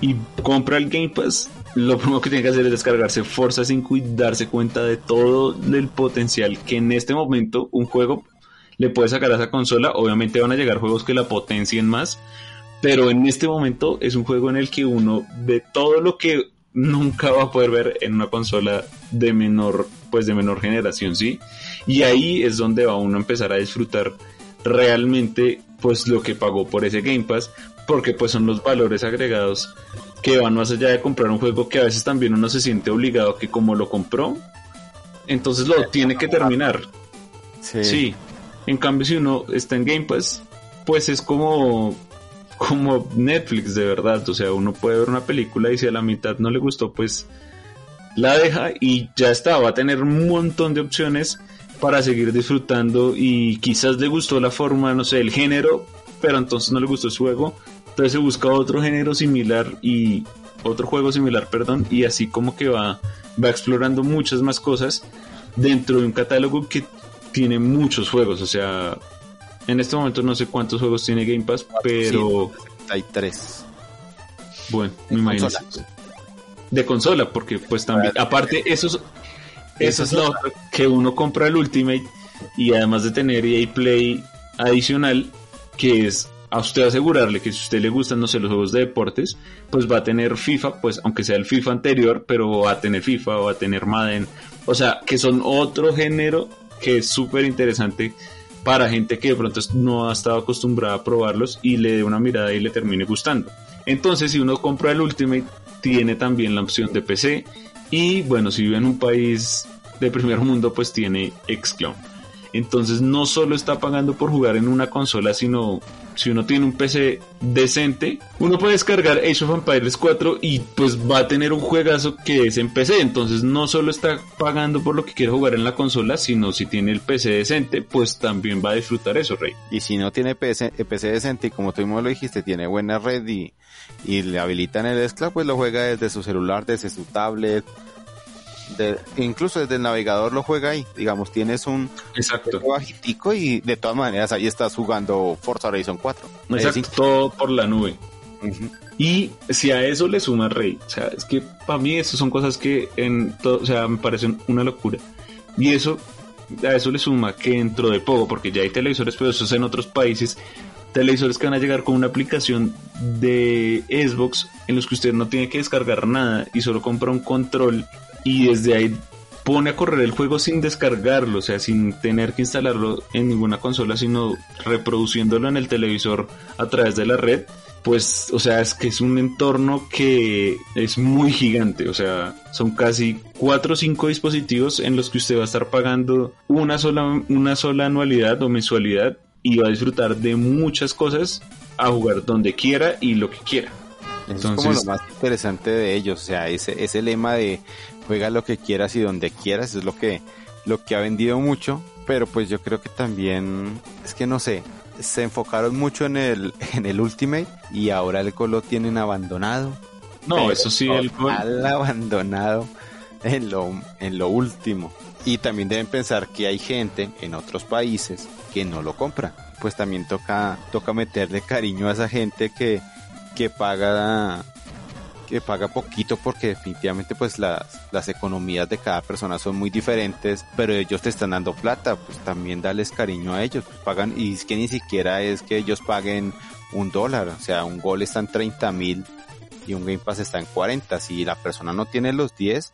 y compra el Game Pass, lo primero que tiene que hacer es descargarse Forza 5 y darse cuenta de todo el potencial que en este momento un juego le puede sacar a esa consola. Obviamente van a llegar juegos que la potencien más, pero en este momento es un juego en el que uno ve todo lo que nunca va a poder ver en una consola de menor, pues de menor generación, ¿sí? Y ahí es donde va uno a empezar a disfrutar realmente pues lo que pagó por ese Game Pass, porque pues son los valores agregados que van más allá de comprar un juego que a veces también uno se siente obligado que como lo compró, entonces lo tiene que terminar. Sí. En cambio, si uno está en Game Pass, pues es como como Netflix de verdad, o sea, uno puede ver una película y si a la mitad no le gustó, pues la deja y ya está, va a tener un montón de opciones para seguir disfrutando y quizás le gustó la forma, no sé, el género, pero entonces no le gustó su juego, entonces se busca otro género similar y otro juego similar, perdón, y así como que va, va explorando muchas más cosas dentro de un catálogo que tiene muchos juegos, o sea, en este momento no sé cuántos juegos tiene Game Pass, pero... hay tres. Bueno, me imagino. De consola, porque pues también, aparte, eso es, eso es lo que uno compra el Ultimate y además de tener EA Play adicional, que es a usted asegurarle que si a usted le gustan, no sé, los juegos de deportes, pues va a tener FIFA, pues aunque sea el FIFA anterior, pero va a tener FIFA, va a tener Madden, o sea, que son otro género que es súper interesante para gente que de pronto no ha estado acostumbrada a probarlos y le dé una mirada y le termine gustando. Entonces, si uno compra el Ultimate, tiene también la opción de PC y bueno, si vive en un país de primer mundo, pues tiene Xcloud. Entonces no solo está pagando por jugar en una consola, sino si uno tiene un PC decente, uno puede descargar Age of Empires 4 y pues va a tener un juegazo que es en PC. Entonces no solo está pagando por lo que quiere jugar en la consola, sino si tiene el PC decente, pues también va a disfrutar eso, Rey. Y si no tiene PC, PC decente y como tú mismo lo dijiste, tiene buena red y, y le habilitan el Sclap, pues lo juega desde su celular, desde su tablet, incluso desde el navegador lo juega ahí. Digamos, tienes un Exacto. bajitico y de todas maneras ahí estás jugando Forza Horizon 4. Exacto, todo por la nube. Y si a eso le suma Rey, o sea, es que para mí eso son cosas que en todo, o sea, me parecen una locura. Y eso, a eso le suma que dentro de poco, porque ya hay televisores, pero eso es en otros países, televisores que van a llegar con una aplicación de Xbox en los que usted no tiene que descargar nada y solo compra un control y desde ahí pone a correr el juego sin descargarlo, o sea, sin tener que instalarlo en ninguna consola, sino reproduciéndolo en el televisor a través de la red, pues, o sea, es que es un entorno que es muy gigante, o sea, son casi cuatro o cinco dispositivos en los que usted va a estar pagando una sola, una sola anualidad o mensualidad y va a disfrutar de muchas cosas a jugar donde quiera y lo que quiera. Entonces, es como lo más interesante de ellos, o sea, ese, ese lema de juega lo que quieras y donde quieras, es lo que, lo que ha vendido mucho, pero pues yo creo que también, es que no sé, se enfocaron mucho en el, en el Ultimate y ahora el Gol lo tienen abandonado. No, eso sí, el Gol. abandonado en lo, en lo último. Y también deben pensar que hay gente en otros países que no lo compra. Pues también toca, toca meterle cariño a esa gente que, que paga que paga poquito porque definitivamente pues las, las economías de cada persona son muy diferentes, pero ellos te están dando plata, pues también dales cariño a ellos, pues pagan, y es que ni siquiera es que ellos paguen un dólar, o sea, un gol está en 30 mil y un Game Pass está en 40, si la persona no tiene los 10,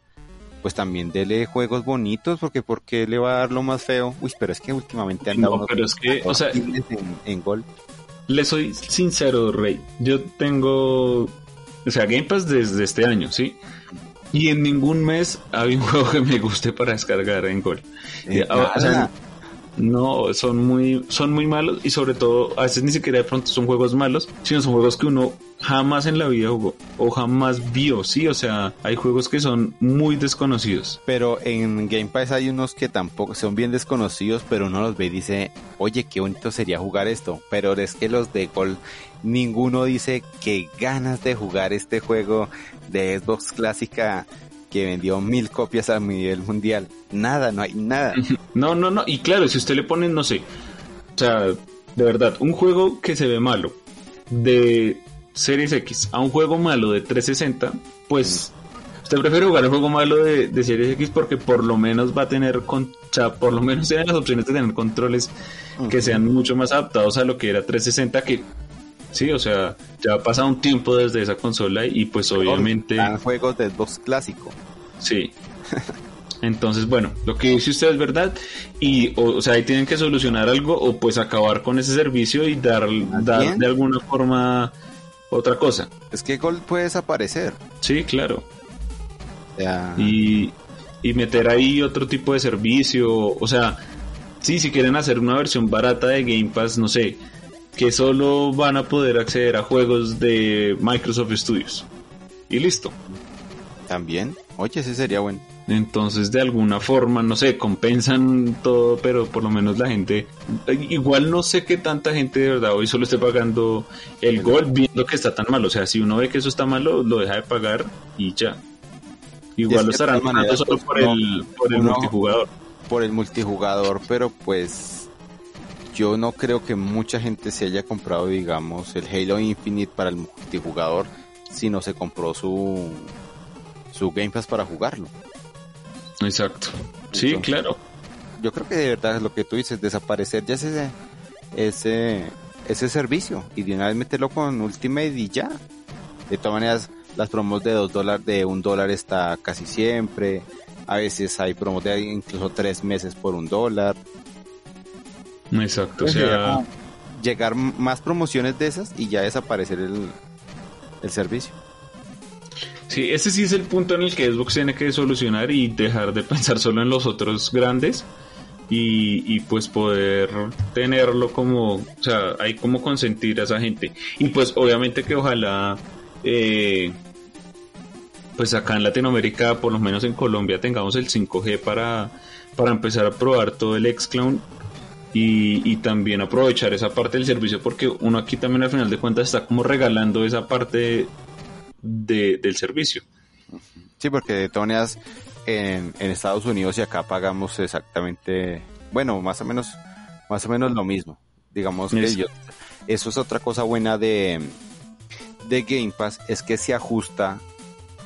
pues también dele juegos bonitos, porque ¿por qué le va a dar lo más feo? Uy, pero es que últimamente anda no, pero es que, o sea, en, en gol. Le soy sincero, Rey. Yo tengo o sea, Game Pass desde este año, ¿sí? Y en ningún mes había un juego que me guste para descargar en Gol. Eh, o sea, no, son muy, son muy malos y sobre todo a veces ni siquiera de pronto son juegos malos, sino son juegos que uno jamás en la vida jugó o jamás vio, sí, o sea, hay juegos que son muy desconocidos. Pero en Game Pass hay unos que tampoco son bien desconocidos, pero uno los ve y dice, oye, qué bonito sería jugar esto, pero es que los de Gol ninguno dice que ganas de jugar este juego de Xbox clásica que vendió mil copias a nivel mundial. Nada, no hay nada. No, no, no. Y claro, si usted le pone, no sé, o sea, de verdad, un juego que se ve malo de Series X a un juego malo de 360, pues usted prefiere jugar el juego malo de, Series X porque por lo menos va a tener, con, o sea, por lo menos tiene las opciones de tener controles que sean mucho más adaptados a lo que era 360, que Sí, o sea, ya ha pasado un tiempo desde esa consola y pues obviamente... juegos de Xbox clásico. Sí. Entonces, bueno, lo que dice usted es verdad y, o, sea, ahí tienen que solucionar algo o pues acabar con ese servicio y dar, dar de alguna forma otra cosa. Es que Gold puede desaparecer. Sí, claro. Y, y meter ahí otro tipo de servicio, o sea, sí, si quieren hacer una versión barata de Game Pass, no sé, que solo van a poder acceder a juegos de Microsoft Studios. Y listo. También, oye, ese sería bueno. Entonces, de alguna forma, no sé, compensan todo, pero por lo menos la gente, igual no sé qué tanta gente de verdad hoy solo esté pagando el gol viendo que está tan mal. O sea, si uno ve que eso está malo, lo deja de pagar y ya. Igual lo estarán pagando solo por el, por el multijugador. Por el multijugador, pero pues yo no creo que mucha gente se haya comprado, digamos, el Halo Infinite para el multijugador sino se compró su, su Game Pass para jugarlo. Exacto. Sí, claro. Yo creo que de verdad lo que tú dices, desaparecer ya ese, ese, ese servicio y de una vez meterlo con Ultimate y ya. De todas maneras, las promos de dos dólares, de un dólar está casi siempre. A veces hay promos de incluso tres meses por un dólar. Exacto. O sea, llegar más promociones de esas y ya desaparecer el, el servicio. Sí, ese sí es el punto en el que Xbox tiene que solucionar y dejar de pensar solo en los otros grandes y, y, pues poder tenerlo como, o sea, hay como consentir a esa gente. Y pues obviamente que ojalá, eh, pues acá en Latinoamérica, por lo menos en Colombia, tengamos el 5G para, para empezar a probar todo el Xcloud y, y, también aprovechar esa parte del servicio porque uno aquí también al final de cuentas está como regalando esa parte de, del servicio. Sí, porque de todas en, en, Estados Unidos y acá pagamos exactamente, bueno, más o menos, más o menos lo mismo. Digamos que yo, eso es otra cosa buena de, de Game Pass, es que se ajusta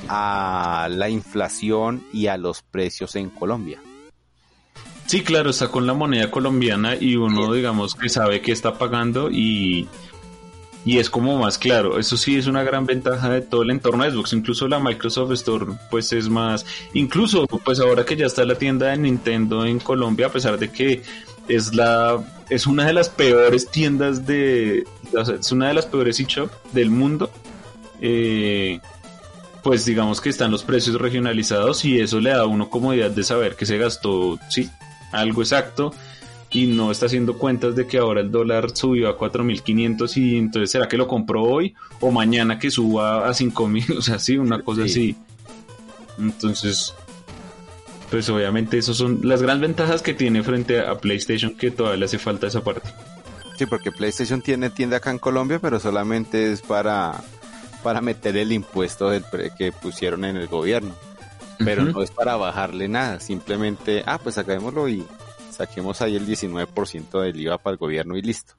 a la inflación y a los precios en Colombia. Sí, claro, está con la moneda colombiana y uno, digamos, que sabe que está pagando y, y es como más claro. Eso sí es una gran ventaja de todo el entorno de Xbox. Incluso la Microsoft Store, pues es más. Incluso, pues ahora que ya está la tienda de Nintendo en Colombia, a pesar de que es la es una de las peores tiendas de es una de las peores eShop del mundo eh, pues digamos que están los precios regionalizados y eso le da a uno comodidad de saber que se gastó sí algo exacto y no está haciendo cuentas de que ahora el dólar subió a 4.500 y entonces será que lo compró hoy o mañana que suba a 5.000, o sea, sí, una cosa así. Entonces, pues obviamente esas son las grandes ventajas que tiene frente a PlayStation que todavía le hace falta esa parte. Sí, porque PlayStation tiene tienda acá en Colombia, pero solamente es para, para meter el impuesto del que pusieron en el gobierno pero no es para bajarle nada, simplemente, ah, pues sacámoslo y saquemos ahí el 19% del IVA para el gobierno y listo.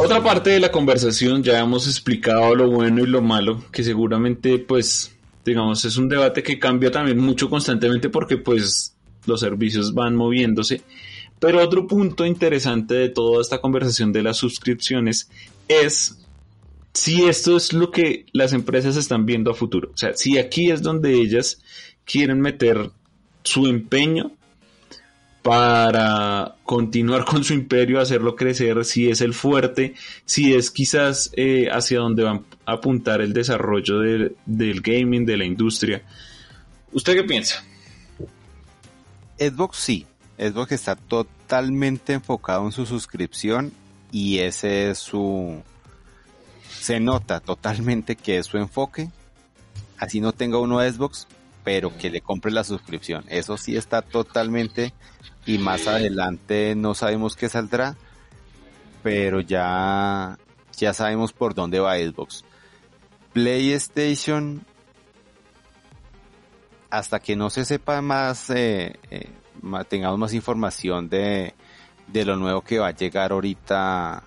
Otra parte de la conversación ya hemos explicado lo bueno y lo malo, que seguramente pues digamos es un debate que cambia también mucho constantemente porque pues los servicios van moviéndose pero otro punto interesante de toda esta conversación de las suscripciones es si esto es lo que las empresas están viendo a futuro. O sea, si aquí es donde ellas quieren meter su empeño para continuar con su imperio, hacerlo crecer, si es el fuerte, si es quizás eh, hacia donde van a apuntar el desarrollo del gaming, de la industria. ¿Usted qué piensa? Xbox sí, Xbox está totalmente enfocado en su suscripción y ese es su... Se nota totalmente que es su enfoque. Así no tenga uno Xbox, pero que le compre la suscripción. Eso sí está totalmente y más adelante no sabemos qué saldrá, pero ya ya sabemos por dónde va Xbox. PlayStation hasta que no se sepa más eh, eh, tengamos más información de, de lo nuevo que va a llegar ahorita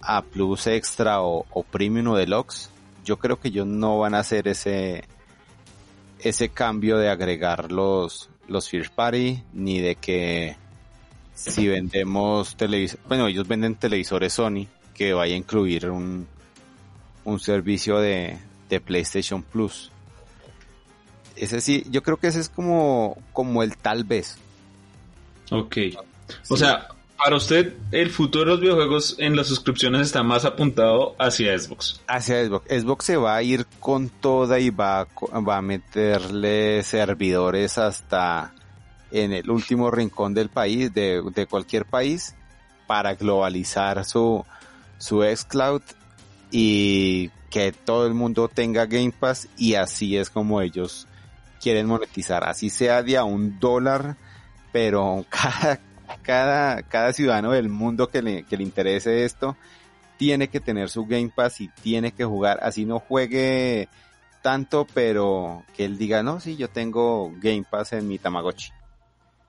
a Plus Extra o, Premium o Deluxe, yo creo que ellos no van a hacer ese ese cambio de agregar los los First Party ni de que si vendemos televisores, bueno, ellos venden televisores Sony que vaya a incluir un, un servicio de, de PlayStation Plus. Ese sí, yo creo que ese es como, como el tal vez. Ok. O sea, para usted el futuro de los videojuegos en las suscripciones está más apuntado hacia Xbox. Hacia Xbox. Xbox se va a ir con toda y va, va a meterle servidores hasta en el último rincón del país, de, de cualquier país, para globalizar su, su xCloud y que todo el mundo tenga Game Pass y así es como ellos quieren monetizar, así sea de a un dólar, pero cada, cada, cada ciudadano del mundo que le, que le interese esto tiene que tener su Game Pass y tiene que jugar, así no juegue tanto, pero que él diga, no, sí, yo tengo Game Pass en mi Tamagotchi.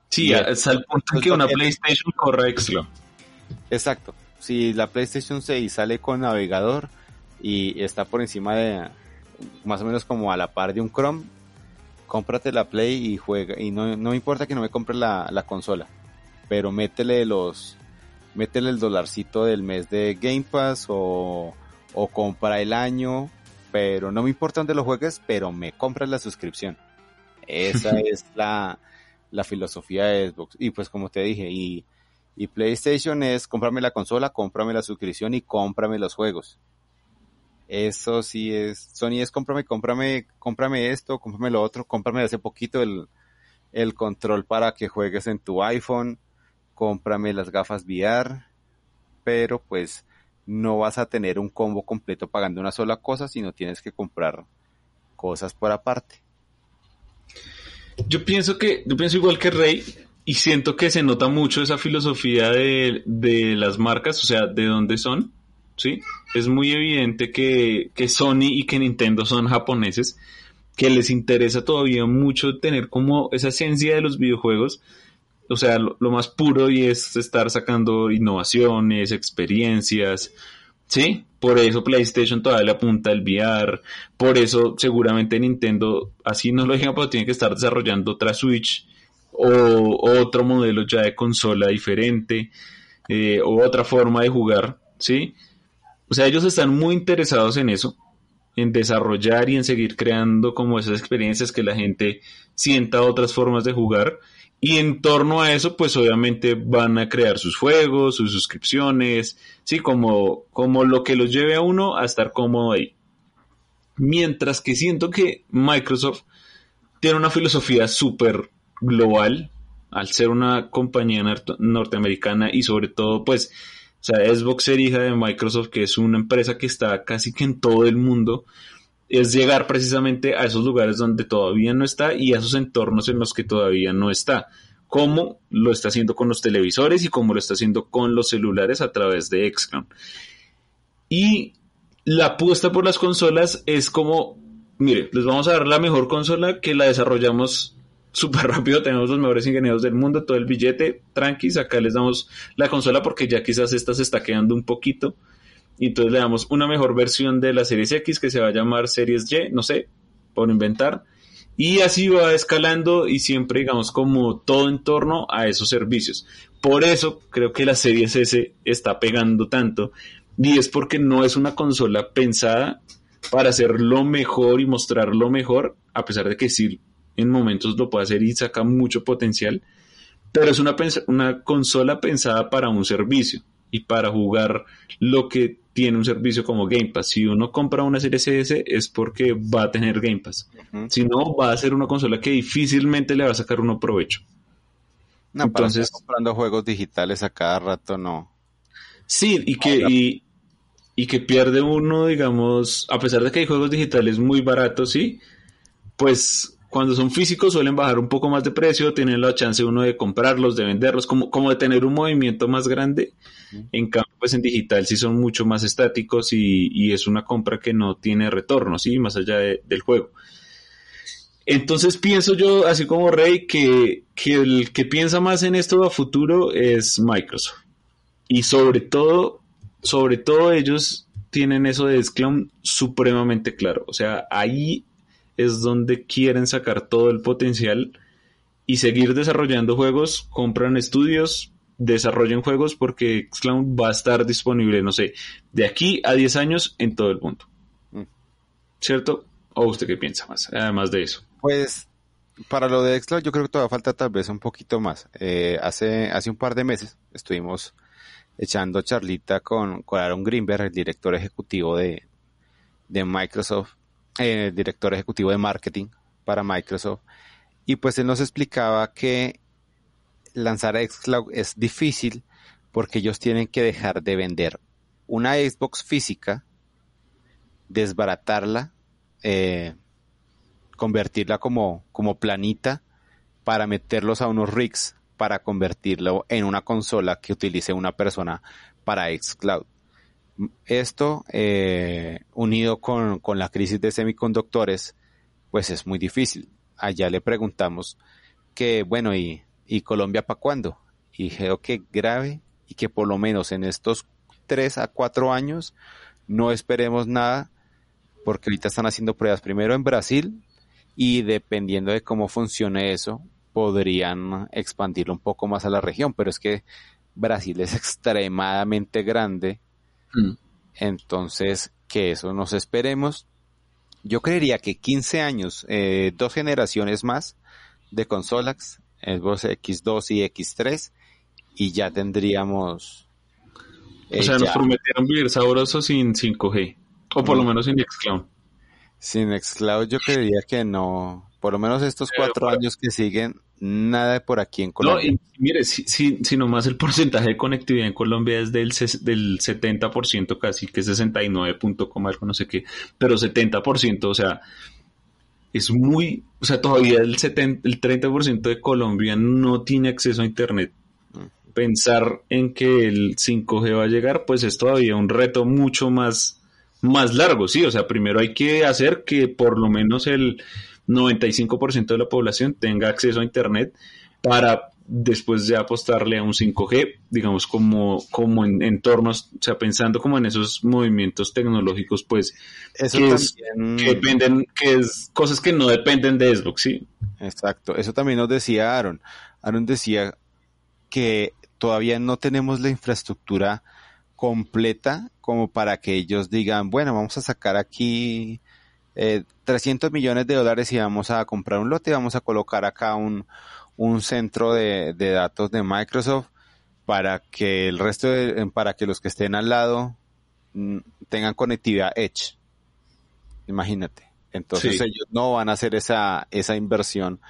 Sí, hasta el punto que una PlayStation Xcloud. Exacto. Si la PlayStation 6 sale con navegador y está por encima de más o menos como a la par de un Chrome, cómprate la Play y juega. Y no, no importa que no me compres la, la consola, pero métele los métele el dolarcito del mes de Game Pass o, o compra el año, pero no me importa dónde lo juegues, pero me compras la suscripción. Esa es la, la filosofía de Xbox. Y pues como te dije, y, y PlayStation es cómprame la consola, cómprame la suscripción y cómprame los juegos. Eso sí es, Sony es cómprame, cómprame, cómprame esto, cómprame lo otro, cómprame hace poquito el, el control para que juegues en tu iPhone, cómprame las gafas VR, pero pues no vas a tener un combo completo pagando una sola cosa, sino tienes que comprar cosas por aparte. Yo pienso que, yo pienso igual que Rey, y siento que se nota mucho esa filosofía de, de las marcas, o sea, de dónde son, ¿sí? Es muy evidente que, que Sony y que Nintendo son japoneses, que les interesa todavía mucho tener como esa esencia de los videojuegos, o sea, lo, más puro y es estar sacando innovaciones, experiencias, ¿sí? Por eso PlayStation todavía le apunta el VR, por eso seguramente Nintendo, así no lo digan, pero tiene que estar desarrollando otra Switch o, otro modelo ya de consola diferente eh, o otra forma de jugar, ¿sí? O sea, ellos están muy interesados en eso, en desarrollar y en seguir creando como esas experiencias que la gente sienta otras formas de jugar y en torno a eso, pues obviamente van a crear sus juegos, sus suscripciones, sí, como, como lo que los lleve a uno a estar cómodo ahí. Mientras que siento que Microsoft tiene una filosofía súper global, al ser una compañía norteamericana y sobre todo, pues, sea, Xbox ser hija de Microsoft, que es una empresa que está casi que en todo el mundo, es llegar precisamente a esos lugares donde todavía no está y a esos entornos en los que todavía no está, como lo está haciendo con los televisores y como lo está haciendo con los celulares a través de Xcom. Y la apuesta por las consolas es como, mire, les vamos a dar la mejor consola que la desarrollamos súper rápido, tenemos los mejores ingenieros del mundo, todo el billete, tranquis, acá les damos la consola porque ya quizás esta se está quedando un poquito y entonces le damos una mejor versión de la Series X que se va a llamar Series Y, no sé, por inventar. Y así va escalando y siempre, digamos, como todo en torno a esos servicios. Por eso creo que la Series S está pegando tanto. Y es porque no es una consola pensada para hacer lo mejor y mostrar lo mejor, a pesar de que sí, en momentos lo puede hacer y saca mucho potencial. Pero es una, una consola pensada para un servicio y para jugar lo que tiene un servicio como Game Pass. Si uno compra una serie S es porque va a tener Game Pass. Si no, va a ser una consola que difícilmente le va a sacar uno provecho. No, Entonces, comprando juegos digitales a cada rato no. Sí, y que, y, que pierde uno, digamos, a pesar de que hay juegos digitales muy baratos, sí, pues cuando son físicos suelen bajar un poco más de precio, tienen la chance uno de comprarlos, de venderlos, como, como de tener un movimiento más grande. En cambio, pues en digital sí son mucho más estáticos y, es una compra que no tiene retorno, ¿sí? Más allá del juego. Entonces pienso yo, así como Rey, que, que el que piensa más en esto a futuro es Microsoft. Y sobre todo, sobre todo ellos tienen eso de Scrum supremamente claro. O sea, ahí es donde quieren sacar todo el potencial y seguir desarrollando juegos, compran estudios, desarrollen juegos porque Xcloud va a estar disponible, no sé, de aquí a 10 años en todo el mundo. Mm. ¿Cierto? ¿O usted qué piensa más, además de eso? Pues para lo de Xcloud yo creo que todavía falta tal vez un poquito más. Eh, hace, hace un par de meses estuvimos echando charlita con, con Aaron Greenberg, el director ejecutivo de, de Microsoft, eh, director ejecutivo de marketing para Microsoft, y pues él nos explicaba que lanzar Xcloud es difícil porque ellos tienen que dejar de vender una Xbox física, desbaratarla, eh, convertirla como, como planita para meterlos a unos rigs para convertirlo en una consola que utilice una persona para Xcloud. Esto, eh, unido con, con la crisis de semiconductores, pues es muy difícil. Allá le preguntamos que, bueno, y ¿y Colombia para cuándo? Y dije, ok, grave y que por lo menos en estos tres a cuatro años no esperemos nada porque ahorita están haciendo pruebas primero en Brasil y dependiendo de cómo funcione eso, podrían expandirlo un poco más a la región, pero es que Brasil es extremadamente grande, mm. entonces que eso nos esperemos. Yo creería que 15 años, eh, dos generaciones más de consolas, Xbox X2 y X3, y ya tendríamos... o sea, nos prometieron vivir sabrosos sin 5G. O por lo menos sin Xcloud. Sin Xcloud yo creería que no. Por lo menos estos cuatro años que siguen, nada de por aquí en Colombia. No, y mire, si, si, si, nomás el porcentaje de conectividad en Colombia es del, del 70% casi, que es 69 algo, no sé qué, pero 70%, o sea, es muy, o sea, todavía el, 70, el 30% de Colombia no tiene acceso a Internet. Mm. Pensar en que el 5G va a llegar, pues es todavía un reto mucho más más largo, sí, o sea, primero hay que hacer que por lo menos el 95% de la población tenga acceso a Internet para después de apostarle a un 5G, digamos, como, como en entornos, o sea, pensando como en esos movimientos tecnológicos, pues, eso que, también... que dependen, que es cosas que no dependen de Xbox, sí. Exacto, eso también nos decía Aaron. Aaron decía que todavía no tenemos la infraestructura completa como para que ellos digan, bueno, vamos a sacar aquí eh, 300 millones de dólares y vamos a comprar un lote y vamos a colocar acá un, un centro de, de, datos de Microsoft para que el resto de, para que los que estén al lado mm, tengan conectividad Edge. Imagínate. Entonces ellos no van a hacer esa, esa inversión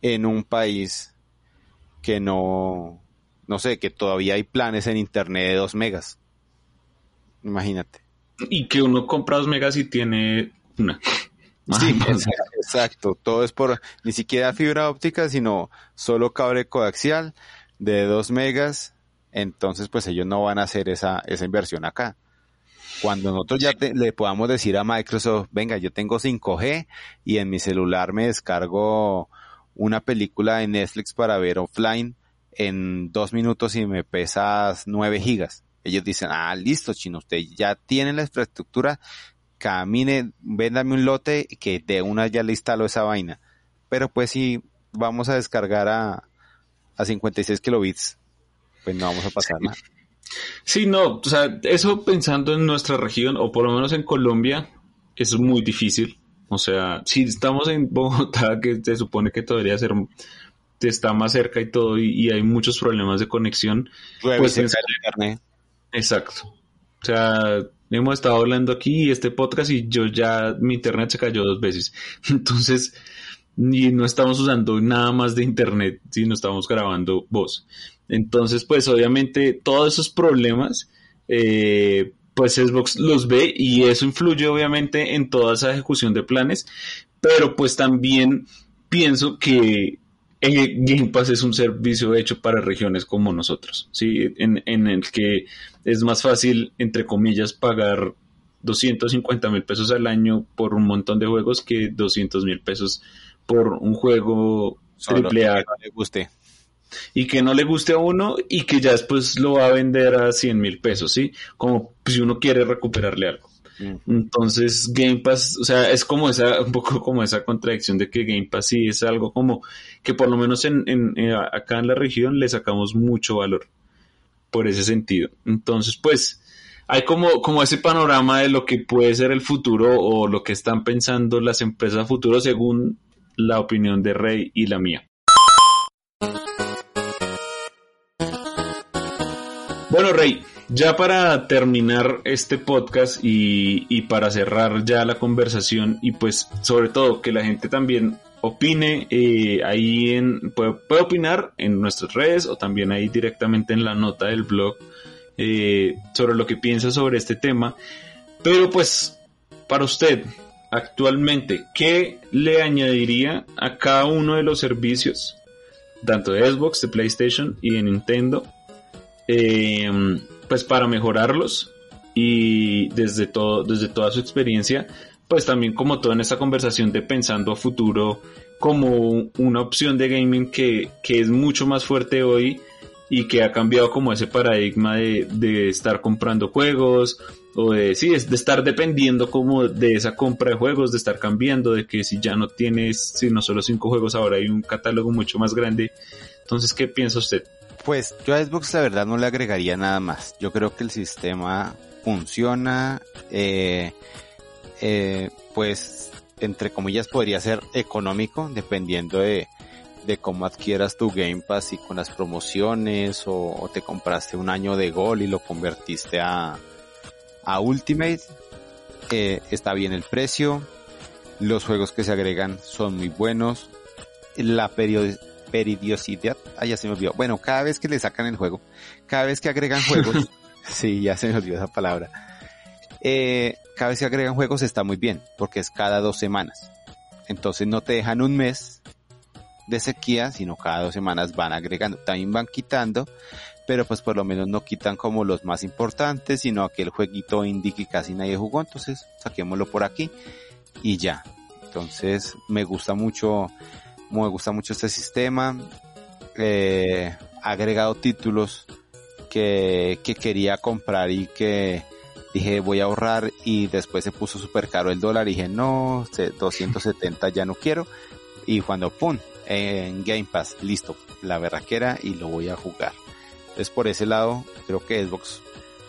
en un país que no, no sé, que todavía hay planes en internet de 2 megas. Imagínate. Y que uno compra dos megas y tiene una. Sí, exacto, Todo es por ni siquiera fibra óptica, sino solo cable coaxial de 2 megas. Entonces, pues ellos no van a hacer esa, esa inversión acá. Cuando nosotros ya le podamos decir a Microsoft, venga, yo tengo 5G y en mi celular me descargo una película de Netflix para ver offline en dos minutos y me pesas 9 gigas ellos dicen, ah, listo, chino, usted ya tiene la infraestructura, camine, véndame un lote que de una ya le instalo esa vaina. Pero pues si vamos a descargar a, a 56 kilobits, pues no vamos a pasar nada. Sí, no, o sea, eso pensando en nuestra región, o por lo menos en Colombia, es muy difícil. O sea, si estamos en Bogotá, que se supone que todavía ser está más cerca y todo, y, hay muchos problemas de conexión, pues internet. Exacto. O sea, hemos estado hablando aquí este podcast y yo ya mi internet se cayó dos veces. Entonces, y no estamos usando nada más de internet, sino estamos grabando voz. Entonces, pues obviamente todos esos problemas, eh, pues Xbox los ve y eso influye obviamente en toda esa ejecución de planes, pero pues también pienso que Game Pass es un servicio hecho para regiones como nosotros, ¿sí? En, en, el que es más fácil, entre comillas, pagar 250 mil pesos al año por un montón de juegos que 200 mil pesos por un juego triple A. Que no le guste. Y que no le guste a uno y que ya después lo va a vender a 100 mil pesos, ¿sí? Como si uno quiere recuperarle algo. Entonces, Game Pass, o sea, es como esa, un poco como esa contradicción de que Game Pass sí es algo como que por lo menos en, en, eh, acá en la región le sacamos mucho valor por ese sentido. Entonces, pues, hay como, como ese panorama de lo que puede ser el futuro o lo que están pensando las empresas a futuro según la opinión de Rey y la mía. Bueno, Rey, ya para terminar este podcast y, para cerrar ya la conversación y pues sobre todo que la gente también opine eh, ahí en puede, opinar en nuestras redes o también ahí directamente en la nota del blog eh, sobre lo que piensa sobre este tema. Pero pues para usted actualmente qué le añadiría a cada uno de los servicios tanto de Xbox de PlayStation y de Nintendo. Eh, pues para mejorarlos y desde todo, desde toda su experiencia, pues también como todo en esta conversación de pensando a futuro, como una opción de gaming que, que es mucho más fuerte hoy y que ha cambiado como ese paradigma de, de estar comprando juegos o de, sí, es de estar dependiendo como de esa compra de juegos, de estar cambiando, de que si ya no tienes, si no solo cinco juegos, ahora hay un catálogo mucho más grande. Entonces, ¿qué piensa usted? Pues yo a Xbox la verdad no le agregaría nada más. Yo creo que el sistema funciona, eh, eh, pues entre comillas podría ser económico dependiendo de, de cómo adquieras tu Game Pass y con las promociones o, te compraste un año de gol y lo convertiste a, a Ultimate. Eh, está bien el precio. Los juegos que se agregan son muy buenos. La periodicidad, ah, ya se me olvidó. Bueno, cada vez que le sacan el juego, cada vez que agregan juegos, sí, ya se me olvidó esa palabra. Eh, cada vez que agregan juegos está muy bien, porque es cada dos semanas. Entonces no te dejan un mes de sequía, sino cada dos semanas van agregando. También van quitando, pero pues por lo menos no quitan como los más importantes, sino aquel jueguito indie que casi nadie jugó, entonces saquémoslo por aquí y ya. Entonces me gusta mucho, me gusta mucho este sistema. Eh, agregado títulos que, que quería comprar y que dije voy a ahorrar y después se puso súper caro el dólar y dije no, 270 ya no quiero y cuando pum, en Game Pass, listo, la era y lo voy a jugar. Entonces por ese lado creo que Xbox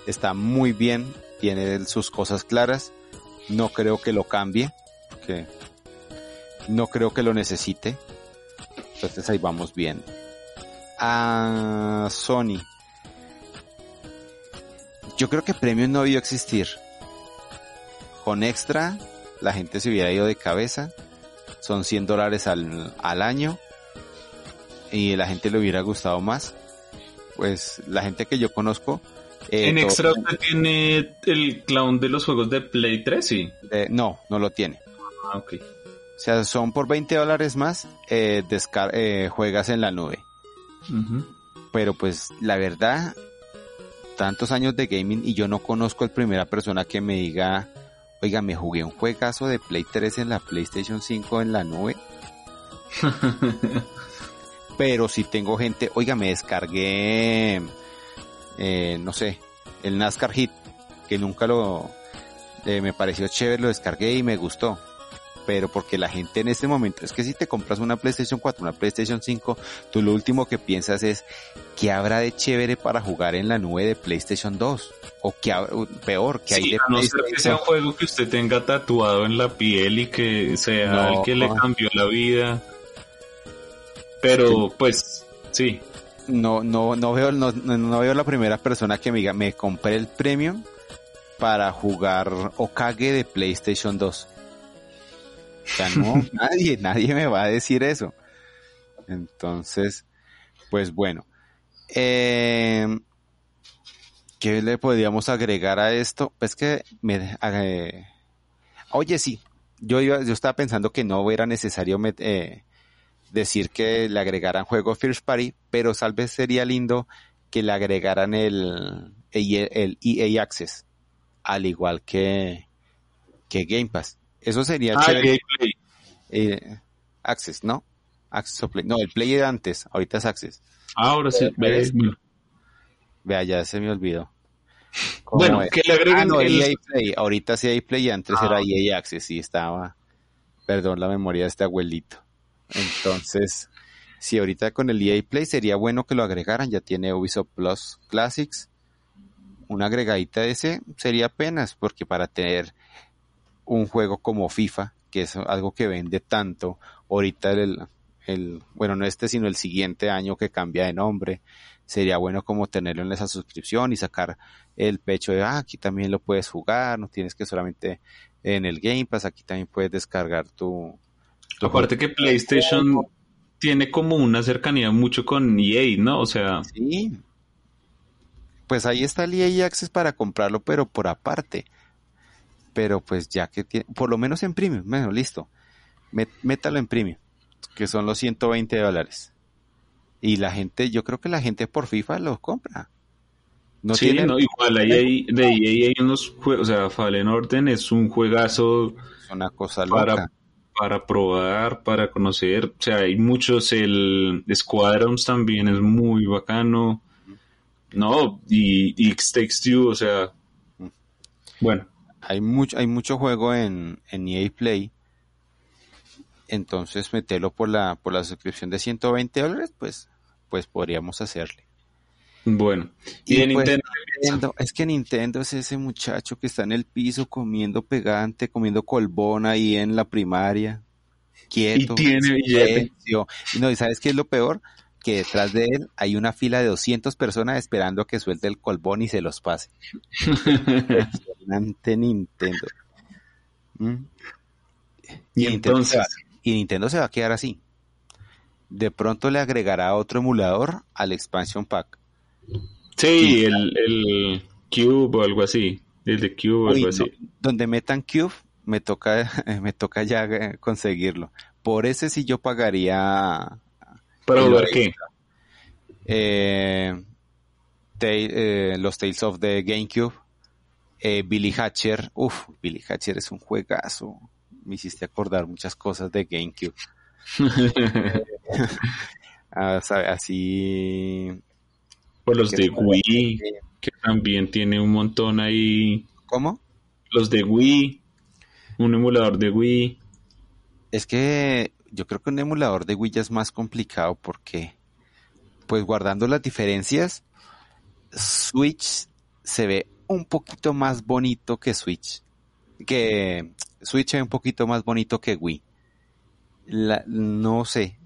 está muy bien, tiene sus cosas claras, no creo que lo cambie, que no creo que lo necesite, entonces ahí vamos bien. A Sony, yo creo que Premium no debió existir. Con extra, la gente se hubiera ido de cabeza son 100 dólares al, al año y la gente le hubiera gustado más. Pues la gente que yo conozco. Eh, ¿En extra usted tiene el clown de los juegos de Play 3? Sí. no, no lo tiene. Ah, ok. O sea, son por 20 dólares más, eh, eh, juegas en la nube. Pero pues la verdad, tantos años de gaming y yo no conozco a primera persona que me diga, Oiga, me jugué un juegazo de Play 3 en la PlayStation 5 en la nube. Pero si tengo gente, oiga, me descargué, eh, no sé, el NASCAR Hit, que nunca lo, eh, me pareció chévere, lo descargué y me gustó pero porque la gente en este momento, es que si te compras una PlayStation 4, una PlayStation 5, tú lo último que piensas es, ¿qué habrá de chévere para jugar en la nube de PlayStation 2? O que peor, que hay de no ser que sea un juego que usted tenga tatuado en la piel y que sea el que le cambió la vida. Pero pues, sí. No, no, no veo, no, no veo la primera persona que me diga, me compré el premium para jugar Okage de PlayStation 2 o sea, no, nadie, nadie me va a decir eso. Entonces, pues bueno. Eh, ¿Qué le podríamos agregar a esto? Pues que me... Eh, oye, sí, yo, yo estaba pensando que no era necesario eh, decir que le agregaran juego First Party, pero tal vez sería lindo que le agregaran el, el, EA Access, al igual que, que Game Pass. Eso sería ah, chévere. Eh, Access, ¿no? Access Play. No, el Play de antes, ahorita es Access. Ahora sí, Vea, ya se me olvidó. Bueno, que le agreguen ah, no, el... EA Play. Ahorita sí hay Play, antes era ah. EA Access y estaba, perdón la memoria de este abuelito. Entonces, si ahorita con el EA Play sería bueno que lo agregaran, ya tiene Ubisoft Plus Classics. Una agregadita de ese sería apenas, porque para tener un juego como FIFA, que es algo que vende tanto, ahorita el, el, bueno, no este, sino el siguiente año que cambia de nombre, sería bueno como tenerlo en esa suscripción y sacar el pecho de, ah, aquí también lo puedes jugar, no tienes que solamente en el Game Pass, aquí también puedes descargar tu... Aparte que PlayStation tiene como una cercanía mucho con EA, ¿no? O sea... Sí. Pues ahí está el EA Access para comprarlo, pero por aparte pero pues ya que tiene, por lo menos en premium, bueno, listo, métalo en premium, que son los 120 dólares. Y la gente, yo creo que la gente por FIFA los compra. No sí, no, igual ahí hay, de hay unos juegos, o sea, Fallen Orden es un juegazo una cosa loca. para probar, para conocer. O sea, hay muchos, el Squadrons también es muy bacano. No, y, y X Takes Two, o sea, bueno. Hay mucho, hay mucho juego en, en EA Play. Entonces meterlo por la, por la suscripción de 120 dólares, pues, pues podríamos hacerle. Bueno, y, de pues, Nintendo, es que Nintendo es ese muchacho que está en el piso comiendo pegante, comiendo colbón ahí en la primaria, quieto. Y tiene billete. Y no, ¿y sabes qué es lo peor? Que detrás de él hay una fila de 200 personas esperando a que suelte el colbón y se los pase. Impresionante Nintendo. ¿Mm? Y, entonces... y Nintendo se va a quedar así. De pronto le agregará otro emulador al expansion pack Sí, el, el, Cube o algo así. El de Cube o algo así. Donde metan Cube, me toca, me toca ya eh, conseguirlo. Por ese sí yo pagaría. ¿Para jugar qué? Eh, eh, los Tales of the GameCube. Billy Hatcher. Uf, Billy Hatcher es un juegazo. Me hiciste acordar muchas cosas de GameCube. Ah, así pues los de Wii, que también tiene un montón ahí. ¿Cómo? Los de Wii, un emulador de Wii. Es que yo creo que un emulador de Wii ya es más complicado porque, pues guardando las diferencias, Switch se ve un poquito más bonito que Switch. Que Switch ve un poquito más bonito que Wii. no sé,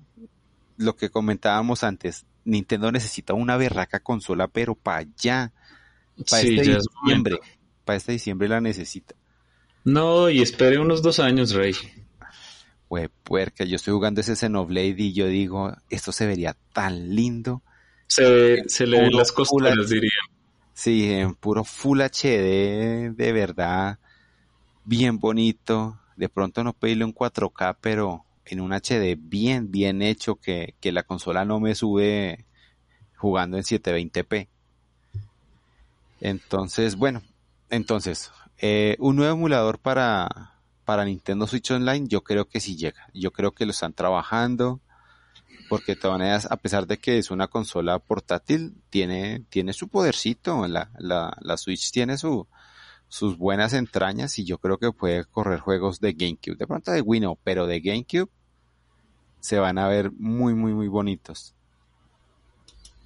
lo que comentábamos antes, Nintendo necesita una berraca consola, pero para allá. Para este diciembre. Para este diciembre la necesita. No, y espere unos dos años, Rey. Güey, puerca, yo estoy jugando ese Xenoblade y yo digo, esto se vería tan lindo. Se, se le ven las costuras, diría. Sí, en puro Full HD, de verdad, bien bonito. De pronto no pedirle un 4K, pero en un HD bien, bien hecho que, la consola no me sube jugando en 720p. Entonces, bueno, entonces, eh, un nuevo emulador para, para Nintendo Switch Online, yo creo que sí llega. Yo creo que lo están trabajando, porque de todas maneras, a pesar de que es una consola portátil, tiene, tiene su podercito. La, la, la Switch tiene su, sus buenas entrañas y yo creo que puede correr juegos de GameCube. De pronto de Wii no, pero de GameCube se van a ver muy, muy, muy bonitos.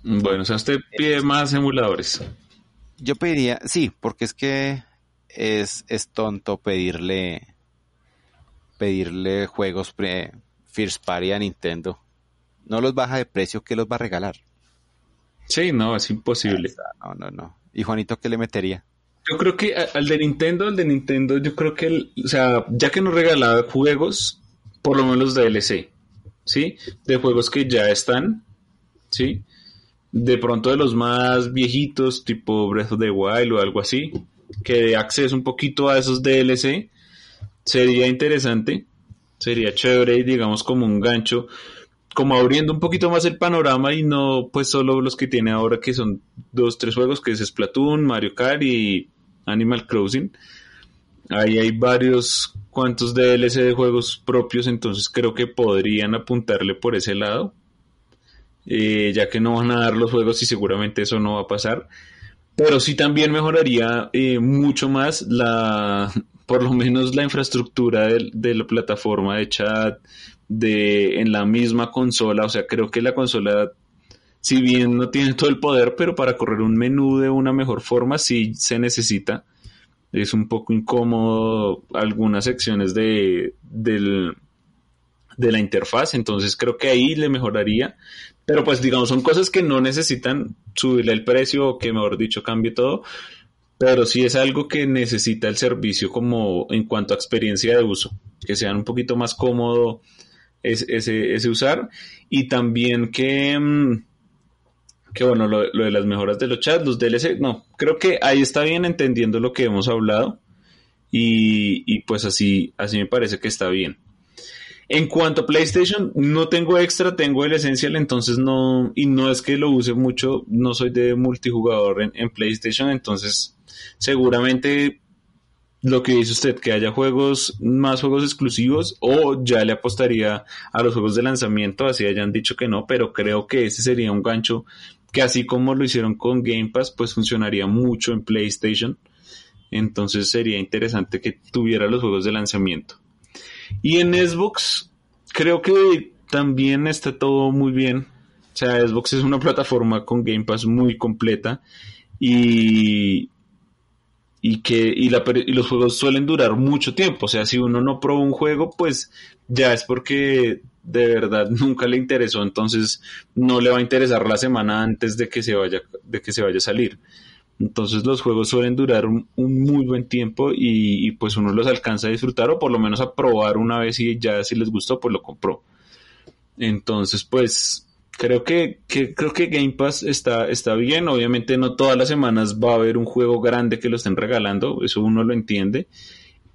Bueno, o sea, usted pide más emuladores. Yo pediría, sí, porque es que es, es tonto pedirle pedirle juegos pre, First Party a Nintendo. No los baja de precio, ¿qué los va a regalar? Sí, no, es imposible. No, no, no. ¿Y Juanito qué le metería? Yo creo que al de Nintendo, al de Nintendo, yo creo que, o sea, ya que nos regalaba juegos, por lo menos los DLC. ¿sí? De juegos que ya están, ¿sí? De pronto de los más viejitos, tipo Breath of the Wild o algo así, que de acceso un poquito a esos DLC, sería interesante, sería chévere, digamos, como un gancho, como abriendo un poquito más el panorama y no pues solo los que tiene ahora que son dos, tres juegos, que es Splatoon, Mario Kart y Animal Crossing. Ahí hay varios cuantos DLC de juegos propios, entonces creo que podrían apuntarle por ese lado, eh, ya que no van a dar los juegos y seguramente eso no va a pasar. Pero sí también mejoraría eh, mucho más la, por lo menos la infraestructura de, la plataforma de chat, de en la misma consola. O sea, creo que la consola, si bien no tiene todo el poder, pero para correr un menú de una mejor forma sí se necesita es un poco incómodo algunas secciones de, de la interfaz, entonces creo que ahí le mejoraría, pero pues digamos son cosas que no necesitan subirle el precio o que mejor dicho cambie todo, pero sí es algo que necesita el servicio como en cuanto a experiencia de uso, que sean un poquito más cómodo ese, usar y también que... Mm, que bueno, lo, de las mejoras de los chats, los DLC, no, creo que ahí está bien entendiendo lo que hemos hablado y, pues así, así me parece que está bien. En cuanto a PlayStation, no tengo extra, tengo el Essential, entonces no, y no es que lo use mucho, no soy de multijugador en, PlayStation, entonces seguramente lo que dice usted, que haya juegos, más juegos exclusivos, o ya le apostaría a los juegos de lanzamiento, así hayan dicho que no, pero creo que ese sería un gancho que así como lo hicieron con Game Pass, pues funcionaría mucho en PlayStation. Entonces sería interesante que tuviera los juegos de lanzamiento. Y en Xbox, creo que también está todo muy bien. O sea, Xbox es una plataforma con Game Pass muy completa y, y que y, la, y los juegos suelen durar mucho tiempo. O sea, si uno no probó un juego, pues ya es porque de verdad nunca le interesó, entonces no le va a interesar la semana antes de que se vaya, de que se vaya a salir. Entonces los juegos suelen durar un, muy buen tiempo y, pues uno los alcanza a disfrutar o por lo menos a probar una vez y ya si les gustó pues lo compró. Entonces pues creo que, creo que Game Pass está, está bien. Obviamente no todas las semanas va a haber un juego grande que lo estén regalando, eso uno lo entiende.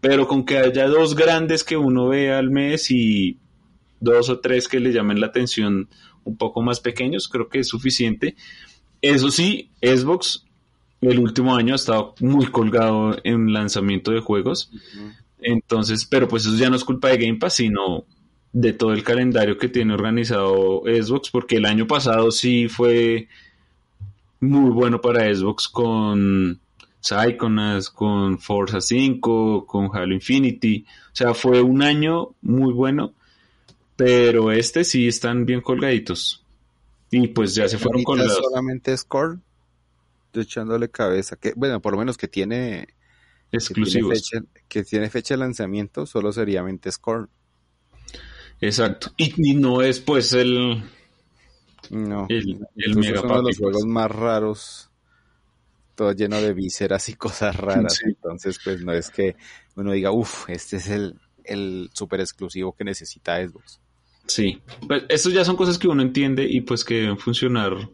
Pero con que haya dos grandes que uno vea al mes y dos o tres que le llamen la atención un poco más pequeños, creo que es suficiente. Eso sí, Xbox el último año ha estado muy colgado en lanzamiento de juegos. Entonces, pero pues eso ya no es culpa de Game Pass, sino de todo el calendario que tiene organizado Xbox, porque el año pasado sí fue muy bueno para Xbox con Psychonauts, con Forza 5, con Halo Infinity. O sea, fue un año muy bueno, pero este sí están bien colgaditos. Y pues ya se fueron colgados. solamente Score, echándole cabeza, que bueno, por lo menos que tiene exclusivos. Que tiene fecha, de lanzamiento, solo sería Score. Exacto. Y, no es pues el. No. El, el mega uno de los juegos más raros. Todo lleno de vísceras y cosas raras. Entonces, pues no es que uno diga, uff, este es el, el super exclusivo que necesita Xbox. Sí, pues eso ya son cosas que uno entiende y pues que deben funcionar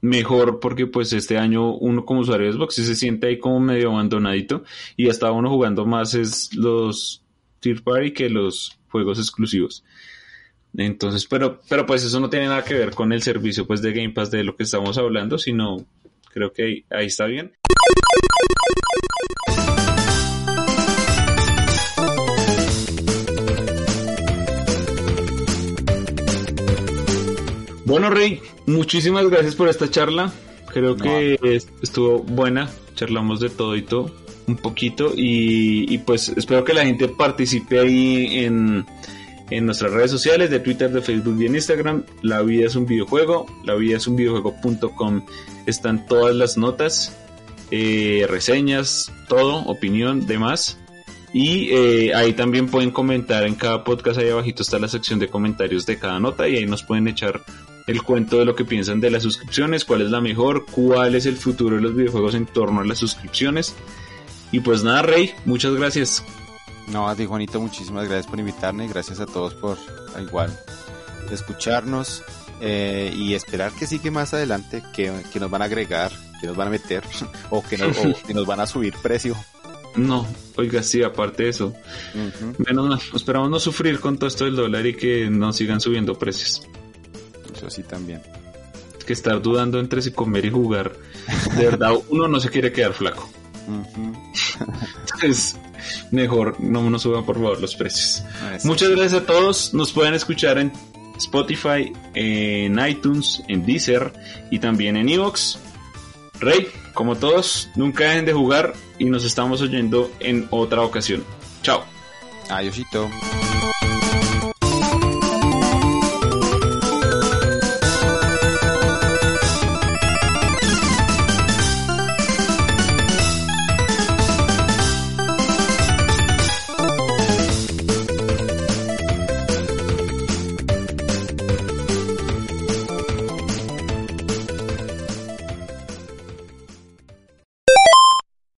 mejor porque pues este año uno como usuario de Xbox se siente ahí como medio abandonadito y hasta uno jugando más es los Tier Party que los juegos exclusivos. Entonces, pero, pero pues eso no tiene nada que ver con el servicio pues de Game Pass de lo que estamos hablando, sino creo que ahí, está bien. Bueno, Rey, muchísimas gracias por esta charla. Creo que estuvo buena. Charlamos de todo y todo un poquito y, pues espero que la gente participe ahí en, en nuestras redes sociales de Twitter, de Facebook y en Instagram. La vida es un videojuego, la vida es un videojuego.com. Están todas las notas, eh, reseñas, todo, opinión, demás. Y eh, ahí también pueden comentar en cada podcast, ahí abajito está la sección de comentarios de cada nota y ahí nos pueden echar el cuento de lo que piensan de las suscripciones, cuál es la mejor, cuál es el futuro de los videojuegos en torno a las suscripciones. Y pues nada, Rey, muchas gracias. No, a ti Juanito, muchísimas gracias por invitarme, gracias a todos por igual escucharnos eh, y esperar que sí que más adelante que, nos van a agregar, que nos van a meter o que, que nos van a subir precio. No, oiga, sí, aparte de eso. Menos mal, esperamos no sufrir con todo esto del dólar y que no sigan subiendo precios. Eso sí también. Que estar dudando entre si comer y jugar. De verdad, uno no se quiere quedar flaco. Entonces, mejor no nos suban por favor los precios. Ah, Muchas gracias a todos. Nos pueden escuchar en Spotify, en iTunes, en Deezer y también en Evox. Rey, como todos, nunca dejen de jugar y nos estamos oyendo en otra ocasión. Chao. Adiósito.